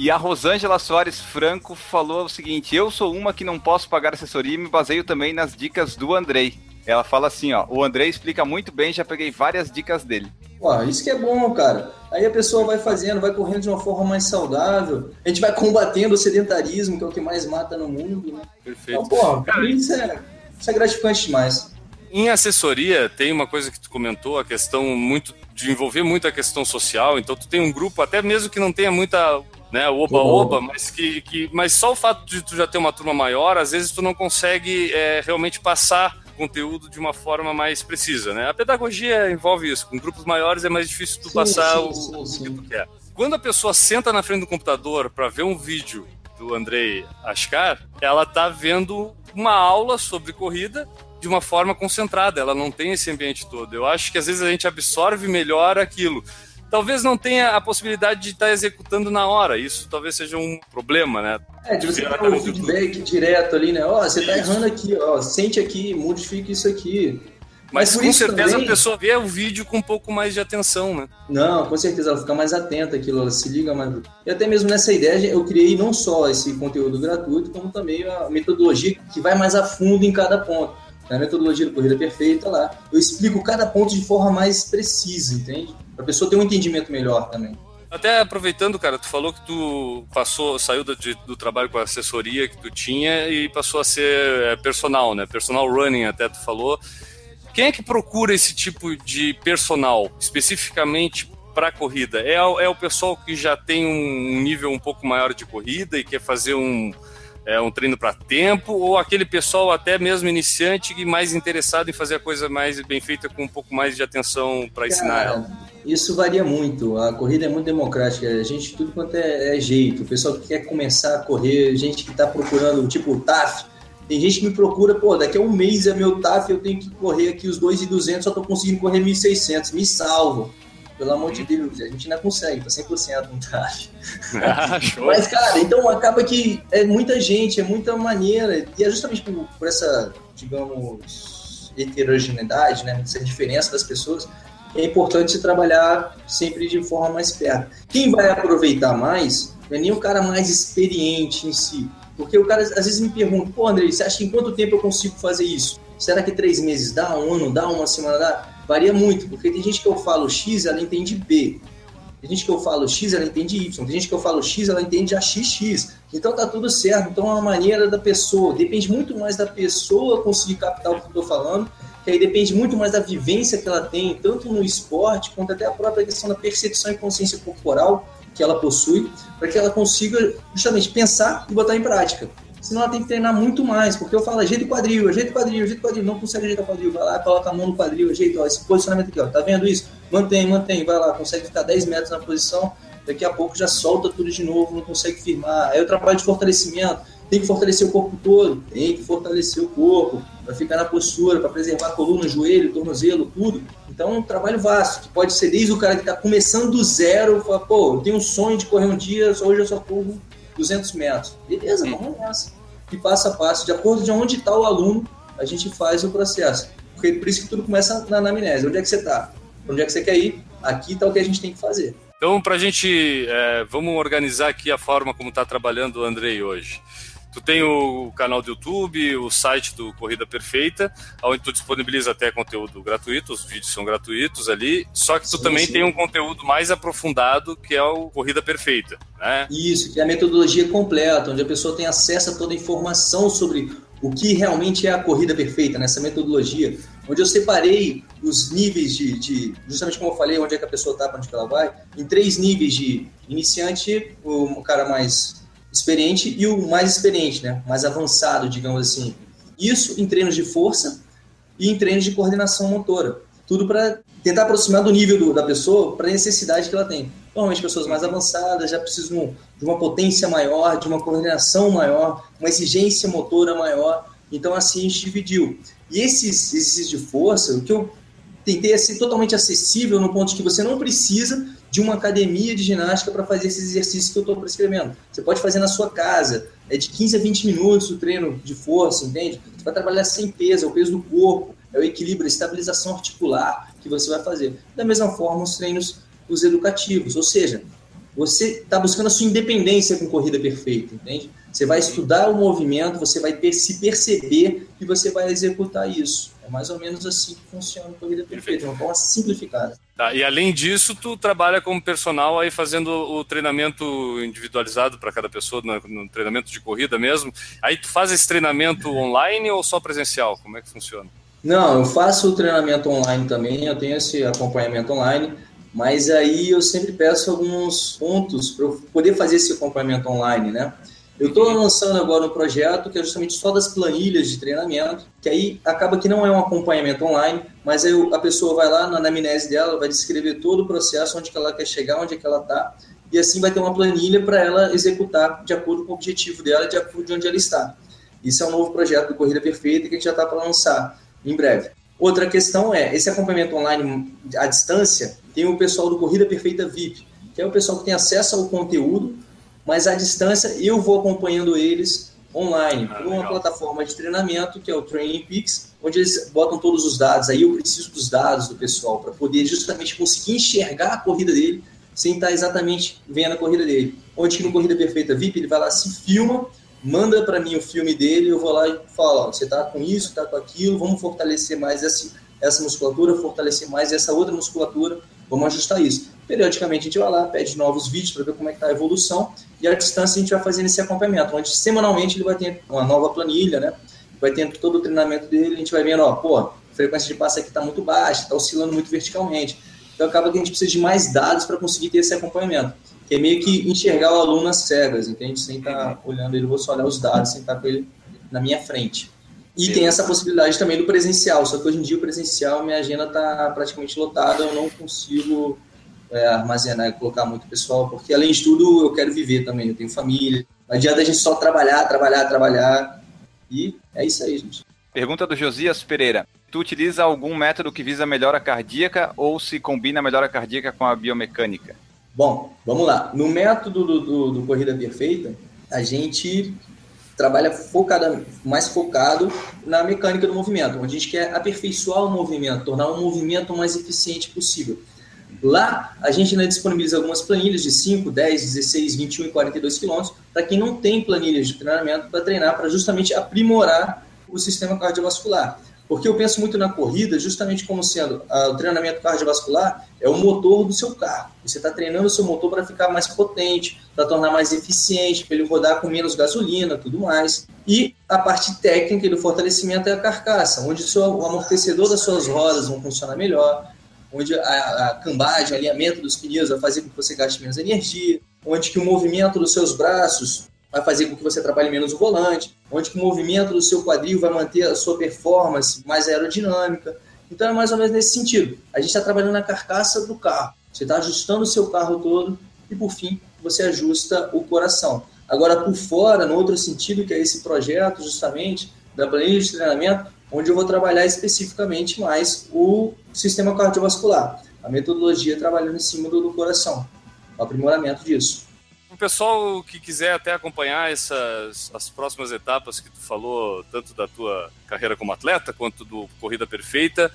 E a Rosângela Soares Franco falou o seguinte: Eu sou uma que não posso pagar assessoria e me baseio também nas dicas do Andrei. Ela fala assim: ó, o Andrei explica muito bem, já peguei várias dicas dele. Pô, isso que é bom, cara. Aí a pessoa vai fazendo, vai correndo de uma forma mais saudável. A gente vai combatendo o sedentarismo, que é o que mais mata no mundo, né? Perfeito. Então, pô, pra mim isso é, isso é gratificante demais. Em assessoria, tem uma coisa que tu comentou, a questão muito de envolver muito a questão social. Então, tu tem um grupo, até mesmo que não tenha muita né, oba-oba, mas que, que, mas só o fato de tu já ter uma turma maior, às vezes tu não consegue é, realmente passar conteúdo de uma forma mais precisa, né? A pedagogia envolve isso. Com grupos maiores é mais difícil tu Sim, passar sim, o, sim, o que tu quer. Quando a pessoa senta na frente do computador para ver um vídeo do Andrei Ascar, ela tá vendo uma aula sobre corrida de uma forma concentrada, ela não tem esse ambiente todo. Eu acho que às vezes a gente absorve melhor aquilo. Talvez não tenha a possibilidade de estar executando na hora, isso talvez seja um problema, né? É, de você Ela dar tá muito feedback direto ali, né? Ó, você tá Isso. errando aqui, ó, sente aqui, modifica isso aqui. Mas por com certeza também- a pessoa vê o vídeo com um pouco mais de atenção, né? Não, com certeza, ela fica mais atenta àquilo, ela se liga mais. E até mesmo nessa ideia, eu criei não só esse conteúdo gratuito, como também a metodologia que vai mais a fundo em cada ponto. Na metodologia do Corrida Perfeita, lá, eu explico cada ponto de forma mais precisa, entende? A pessoa ter um entendimento melhor também. Até aproveitando, cara, tu falou que tu passou, saiu do, de- do trabalho com a assessoria que tu tinha e passou a ser é, personal, né? Personal running, até tu falou. Quem é que procura esse tipo de personal, especificamente para corrida? É, é o pessoal que já tem um nível um pouco maior de corrida e quer fazer um, é, um treino para tempo, ou aquele pessoal até mesmo iniciante e mais interessado em fazer a coisa mais bem feita com um pouco mais de atenção para ensinar ela? Isso varia muito. A corrida é muito democrática. A gente, tudo quanto é, é jeito. O pessoal que quer começar a correr, gente que está procurando, tipo, o TAF. Tem gente que me procura, pô, daqui a um mês é meu TAF, eu tenho que correr aqui os 2,200, só tô conseguindo correr 1.600. Me salva. Pelo amor de Deus, a gente ainda consegue, tá 100% no TAF. Ah, show. Mas, cara, então acaba que é muita gente, é muita maneira, e é justamente por, por essa, digamos, heterogeneidade, né, essa diferença das pessoas, é importante se trabalhar sempre de forma mais perto. Quem vai aproveitar mais não é nem o cara mais experiente em si, porque o cara às vezes me pergunta, pô, Andrei, você acha que em quanto tempo eu consigo fazer isso? Será que três meses dá, um ano dá, uma semana dá? Varia muito, porque tem gente que eu falo X, ela entende B. Tem gente que eu falo X, ela entende Y. Tem gente que eu falo X, ela entende AXX. Então tá tudo certo. Então é uma maneira da pessoa. Depende muito mais da pessoa conseguir captar o que eu tô falando. Que aí depende muito mais da vivência que ela tem, tanto no esporte, quanto até a própria questão da percepção e consciência corporal que ela possui, para que ela consiga justamente pensar e botar em prática. Senão ela tem que treinar muito mais, porque eu falo ajeita o quadril, ajeita o quadril, ajeita o quadril, não consegue ajeitar o quadril, vai lá, coloca a mão no quadril, ajeita, ó, esse posicionamento aqui, ó, tá vendo isso? Mantém, mantém, vai lá, consegue ficar 10 metros na posição, daqui a pouco já solta tudo de novo, não consegue firmar. Aí o trabalho de fortalecimento, tem que fortalecer o corpo todo, tem que fortalecer o corpo, para ficar na postura, para preservar a coluna, joelho, tornozelo, tudo. Então é um trabalho vasto, que pode ser desde o cara que está começando do zero, fala, pô, eu tenho um sonho de correr um dia, hoje eu só corro 200 metros. Beleza, vamos nessa. E passo a passo, de acordo de onde está o aluno, a gente faz o processo. Porque por isso que tudo começa na anamnese. Onde é que você está? Onde é que você quer ir? Aqui está o que a gente tem que fazer. Então, para a gente, é, vamos organizar aqui a forma como está trabalhando o Andrei hoje. Tu tem o canal do YouTube, o site do Corrida Perfeita, onde tu disponibiliza até conteúdo gratuito, os vídeos são gratuitos ali, só que tu Sim, também sim. tem um conteúdo mais aprofundado, que é o Corrida Perfeita, né? Isso, que é a metodologia completa, onde a pessoa tem acesso a toda a informação sobre o que realmente é a corrida perfeita nessa metodologia, onde eu separei os níveis de, de justamente como eu falei, onde é que a pessoa está, para onde ela vai, em três níveis de iniciante, o cara mais experiente e o mais experiente, né, mais avançado, digamos assim. Isso em treinos de força e em treinos de coordenação motora. Tudo para tentar aproximar do nível do- da pessoa para a necessidade que ela tem. Normalmente pessoas mais avançadas já precisam de uma potência maior, de uma coordenação maior, uma exigência motora maior. Então assim a gente dividiu. E esses exercícios de força, o que eu tentei é ser totalmente acessível no ponto de que você não precisa de uma academia de ginástica para fazer esses exercícios que eu estou prescrevendo. Você pode fazer na sua casa, é de 15 a 20 minutos o treino de força, entende? Você vai trabalhar sem peso, é o peso do corpo, é o equilíbrio, a estabilização articular que você vai fazer. Da mesma forma, os treinos os educativos, ou seja, você está buscando a sua independência com corrida perfeita, entende? Você vai estudar o movimento, você vai ter, se perceber e você vai executar isso. É mais ou menos assim que funciona a corrida perfeita, de uma forma simplificada. Tá, e além disso, tu trabalha como personal aí fazendo o treinamento individualizado para cada pessoa, no, no, treinamento de corrida mesmo. Aí tu faz esse treinamento online ou só presencial? Como é que funciona? Não, eu faço o treinamento online também, eu tenho esse acompanhamento online, mas aí eu sempre peço alguns pontos para eu poder fazer esse acompanhamento online, né? Eu estou lançando agora um projeto que é justamente só das planilhas de treinamento, que aí acaba que não é um acompanhamento online, mas aí a pessoa vai lá na anamnese dela, vai descrever todo o processo, onde que ela quer chegar, onde que ela está, e assim vai ter uma planilha para ela executar de acordo com o objetivo dela, de acordo de onde ela está. Isso é um novo projeto do Corrida Perfeita que a gente já está para lançar em breve. Outra questão é, esse acompanhamento online à distância, tem o pessoal do Corrida Perfeita VIP, que é o pessoal que tem acesso ao conteúdo, mas à distância eu vou acompanhando eles online, ah, por uma plataforma de treinamento que é o Training Peaks, onde eles botam todos os dados. Aí eu preciso dos dados do pessoal para poder justamente conseguir enxergar a corrida dele sem estar exatamente vendo a corrida dele. Onde que no Corrida Perfeita VIP ele vai lá, se filma, manda para mim o filme dele, eu vou lá e falo, ó, você está com isso, está com aquilo, vamos fortalecer mais essa, essa musculatura, fortalecer mais essa outra musculatura, vamos ajustar isso. Periodicamente a gente vai lá, pede novos vídeos para ver como é que está a evolução e à distância a gente vai fazendo esse acompanhamento, onde semanalmente ele vai ter uma nova planilha, né? Vai tendo todo o treinamento dele, a gente vai vendo, ó, pô, a frequência de passe aqui está muito baixa, está oscilando muito verticalmente. Então acaba que a gente precisa de mais dados para conseguir ter esse acompanhamento, que é meio que enxergar o aluno às cegas, entende? Sem estar tá olhando ele, vou só olhar os dados, sem estar tá com ele na minha frente. E tem essa possibilidade também do presencial, só que hoje em dia o presencial, minha agenda está praticamente lotada, eu não consigo é, armazenar e colocar muito pessoal, porque além de tudo eu quero viver também, eu tenho família. Não adianta a gente só trabalhar, trabalhar, trabalhar. E é isso aí, gente. Pergunta do Josias Pereira. Tu utiliza algum método que visa a melhora cardíaca ou se combina a melhora cardíaca com a biomecânica? Bom, vamos lá. No método do, do, do Corrida Perfeita, a gente trabalha focada, mais focado na mecânica do movimento, onde a gente quer aperfeiçoar o movimento, tornar o movimento o mais eficiente possível. Lá, a gente ainda disponibiliza algumas planilhas de 5, 10, 16, 21 e 42 quilômetros para quem não tem planilhas de treinamento para treinar, para justamente aprimorar o sistema cardiovascular. Porque eu penso muito na corrida justamente como sendo ah, o treinamento cardiovascular é o motor do seu carro. Você está treinando o seu motor para ficar mais potente, para tornar mais eficiente, para ele rodar com menos gasolina, tudo mais. E a parte técnica do fortalecimento é a carcaça, onde o, seu, o amortecedor das suas rodas vão funcionar melhor, onde a, a cambagem, alinhamento dos pneus vai fazer com que você gaste menos energia, onde que o movimento dos seus braços vai fazer com que você trabalhe menos o volante, onde que o movimento do seu quadril vai manter a sua performance mais aerodinâmica. Então é mais ou menos nesse sentido. A gente está trabalhando na carcaça do carro. Você está ajustando o seu carro todo e por fim você ajusta o coração. Agora por fora, no outro sentido que é esse projeto justamente da planilha de treinamento, onde eu vou trabalhar especificamente mais o sistema cardiovascular, a metodologia trabalhando em cima do, do coração, o aprimoramento disso. O pessoal que quiser até acompanhar essas as próximas etapas que tu falou, tanto da tua carreira como atleta, quanto do Corrida Perfeita,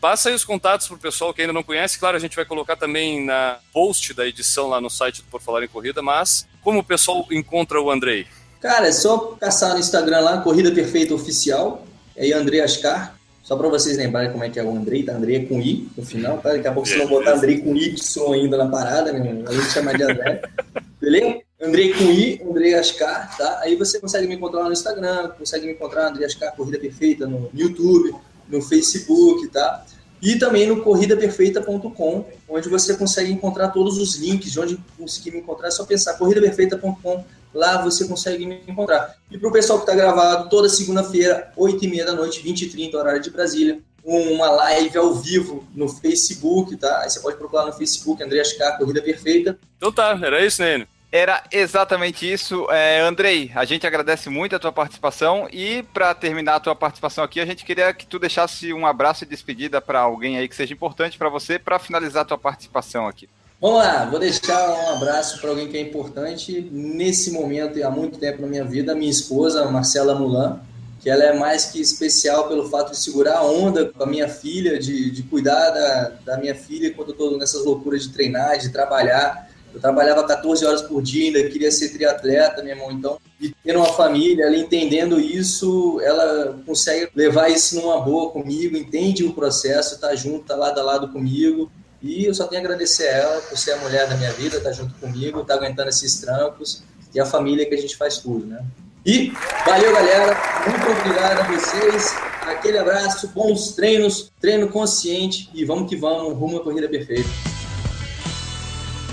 passa aí os contatos para o pessoal que ainda não conhece. Claro, a gente vai colocar também na post da edição lá no site do Por Falar em Corrida, mas como o pessoal encontra o Andrei? Cara, é só caçar no Instagram lá, Corrida Perfeita Oficial, é aí André Ascar, só para vocês lembrarem como é que é o Andrei, tá? Andrei é com I no final, tá? Daqui a pouco vocês vão botar Andrei com Y ainda na parada, né? A gente chama de André. Beleza? Andrei com I, Andrei Ascar, tá? Aí você consegue me encontrar lá no Instagram, consegue me encontrar Andrei Ascar Corrida Perfeita no YouTube, no Facebook, tá? E também no corridaperfeita.com, onde você consegue encontrar todos os links de onde conseguir me encontrar. É só pensar corridaperfeita.com Lá você consegue me encontrar. E para o pessoal que está gravado, toda segunda-feira, 8h30 da noite, 20h30, horário de Brasília, uma live ao vivo no Facebook, tá? Aí você pode procurar no Facebook, André Ascar, Corrida Perfeita. Então tá, era isso, né? Enio? Era exatamente isso. É, Andrei, a gente agradece muito a tua participação e para terminar a tua participação aqui, a gente queria que tu deixasse um abraço e despedida para alguém aí que seja importante para você para finalizar a tua participação aqui. Vamos lá, vou deixar um abraço para alguém que é importante nesse momento e há muito tempo na minha vida, minha esposa, Marcela Mulan, que ela é mais que especial pelo fato de segurar a onda com a minha filha, de, de cuidar da, da minha filha quando eu estou nessas loucuras de treinar, de trabalhar. Eu trabalhava 14 horas por dia, ainda queria ser triatleta, meu irmão. Então, de ter uma família, ela entendendo isso, ela consegue levar isso numa boa comigo, entende o processo, está junto, está lado a lado comigo. E eu só tenho a agradecer a ela por ser a mulher da minha vida, tá junto comigo, tá aguentando esses trampos e a família que a gente faz tudo, né? E valeu, galera. Muito obrigado a vocês. Aquele abraço, bons treinos, treino consciente e vamos que vamos, rumo à corrida perfeita.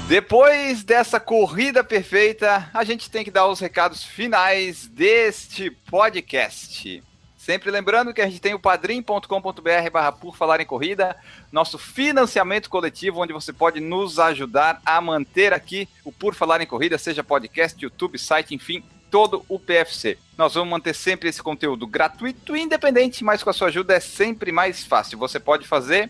Depois dessa corrida perfeita, a gente tem que dar os recados finais deste podcast. Sempre lembrando que a gente tem o padrim.com.br barra por falar em corrida, nosso financiamento coletivo, onde você pode nos ajudar a manter aqui o Por Falar em Corrida, seja podcast, YouTube, site, enfim, todo o PFC. Nós vamos manter sempre esse conteúdo gratuito e independente, mas com a sua ajuda é sempre mais fácil. Você pode fazer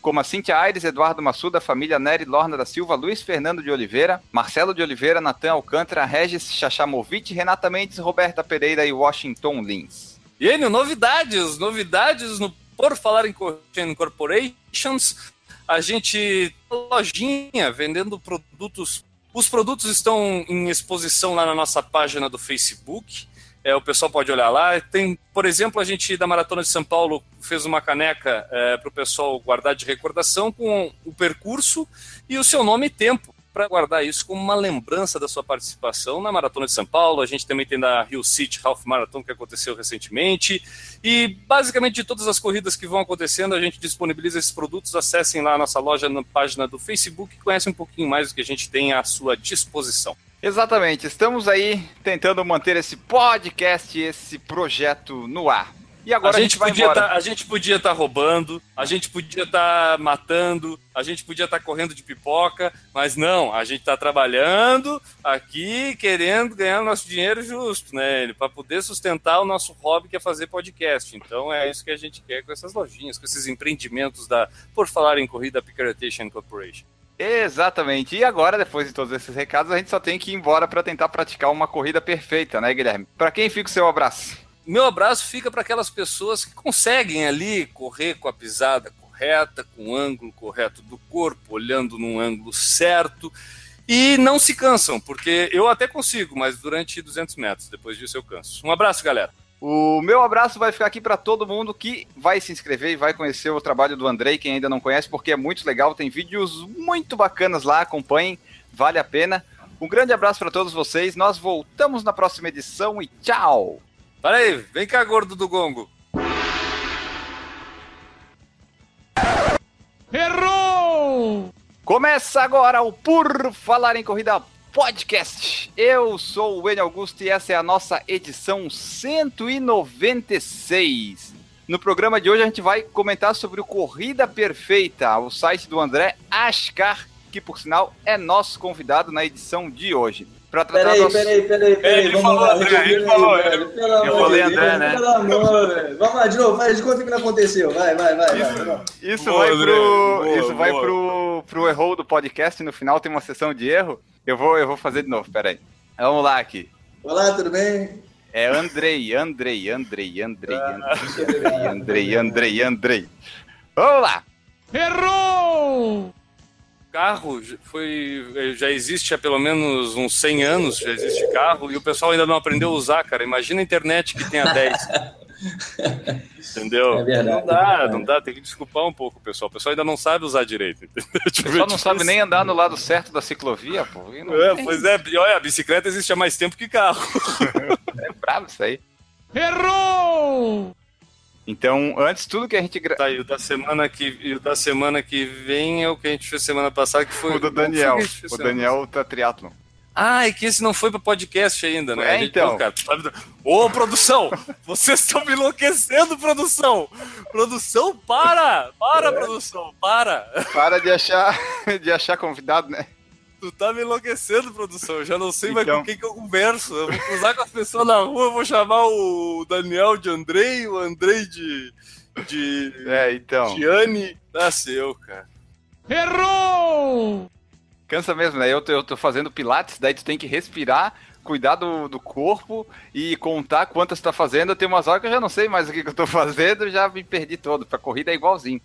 como a Cintia Aires, Eduardo Massuda, família Nery, Lorna da Silva, Luiz Fernando de Oliveira, Marcelo de Oliveira, Natan Alcântara, Regis Chachamovic, Renata Mendes, Roberta Pereira e Washington Lins. E Enio, novidades, novidades no Por Falar em Corporations. A gente lojinha vendendo produtos. Os produtos estão em exposição lá na nossa página do Facebook. É, o pessoal pode olhar lá. Tem, por exemplo, a gente da Maratona de São Paulo fez uma caneca é, para o pessoal guardar de recordação com o percurso e o seu nome e tempo para guardar isso como uma lembrança da sua participação na Maratona de São Paulo. A gente também tem da Rio City Half Marathon que aconteceu recentemente. E basicamente de todas as corridas que vão acontecendo, a gente disponibiliza esses produtos. Acessem lá a nossa loja na página do Facebook e conhecem um pouquinho mais do que a gente tem à sua disposição. Exatamente, estamos aí tentando manter esse podcast, esse projeto no ar. E agora a, gente, gente vai podia embora. Tá, a gente podia estar roubando, a gente podia estar matando, a gente podia estar correndo de pipoca, mas não, a gente está trabalhando aqui, querendo ganhar nosso dinheiro justo, né? Para poder sustentar o nosso hobby que é fazer podcast. Então é isso que a gente quer com essas lojinhas, com esses empreendimentos da, por falar em corrida, Picaretation Corporation. Exatamente. E agora, depois de todos esses recados, a gente só tem que ir embora para tentar praticar uma corrida perfeita, né, Guilherme? Para quem fica o seu abraço? Meu abraço fica para aquelas pessoas que conseguem ali correr com a pisada correta, com o ângulo correto do corpo, olhando num ângulo certo e não se cansam, porque eu até consigo, mas durante 200 metros, depois disso eu canso. Um abraço, galera. O meu abraço vai ficar aqui para todo mundo que vai se inscrever e vai conhecer o trabalho do Andrei, quem ainda não conhece, porque é muito legal, tem vídeos muito bacanas lá, acompanhem, vale a pena. Um grande abraço para todos vocês, nós voltamos na próxima edição e tchau! Para aí, vem cá, gordo do gongo. Errou! Começa agora o Por Falar em Corrida Podcast. Eu sou o Enio Augusto e essa é a nossa edição 196. No programa de hoje a gente vai comentar sobre o Corrida Perfeita, o site do André Ascar, que por sinal é nosso convidado na edição de hoje. Pra tratar Peraí, nosso- peraí, peraí, peraí. Ele vamos falou, lá, André, ele aí, falou, velho. Pelo eu amor falei André, Deus, né? Pelo amor, velho. Vamos lá, de novo, faz de conta que não aconteceu. Vai, vai, vai. vai, vai. Isso Boa, vai, pro, Boa, isso vai boa. pro, pro erro do podcast. No final tem uma sessão de erro. Eu vou, eu vou fazer de novo, peraí. Vamos lá aqui. Olá, tudo bem? É Andrei, Andrei, Andrei, Andrei, Ah, Andrei, Andrei, Andrei, Andrei. Vamos lá. Errou! Carro já foi, já existe há pelo menos uns 100 anos, já existe carro, e o pessoal ainda não aprendeu a usar, cara. Imagina a internet que tem há 10. Entendeu? É verdade. Não dá, não dá, tem que desculpar um pouco, pessoal. O pessoal ainda não sabe usar direito. Entendeu? O Tipo, pessoal é não sabe difícil. nem andar no lado certo da ciclovia, pô. Não É, pois é, e olha, a bicicleta existe há mais tempo que carro. É bravo isso aí. Errou! Então, antes, tudo que a gente... Gra... Tá, e o da semana que, e o da semana que vem é o que a gente fez semana passada, que foi O do Daniel. O semana Daniel tá triatlon. Ah, é que esse não foi para podcast ainda, né? É, gente- então. Pô, cara, Ô, produção! Vocês estão me enlouquecendo, produção! Produção, para! Para, É. produção, para! Para de achar, de achar convidado, né? Tu tá me enlouquecendo, produção. Eu já não sei mais Então. com quem que eu converso. Eu vou cruzar com as pessoas na rua, eu vou chamar o Daniel de Andrei, o Andrei de. de. É, então. Gianni. Nasceu, cara. Errou! Cansa mesmo, né? Eu tô, eu tô fazendo pilates, daí tu tem que respirar, cuidar do, do corpo e contar quantas tu tá fazendo. Tem umas horas que eu já não sei mais o que, que eu tô fazendo, já me perdi todo. Pra corrida é igualzinho.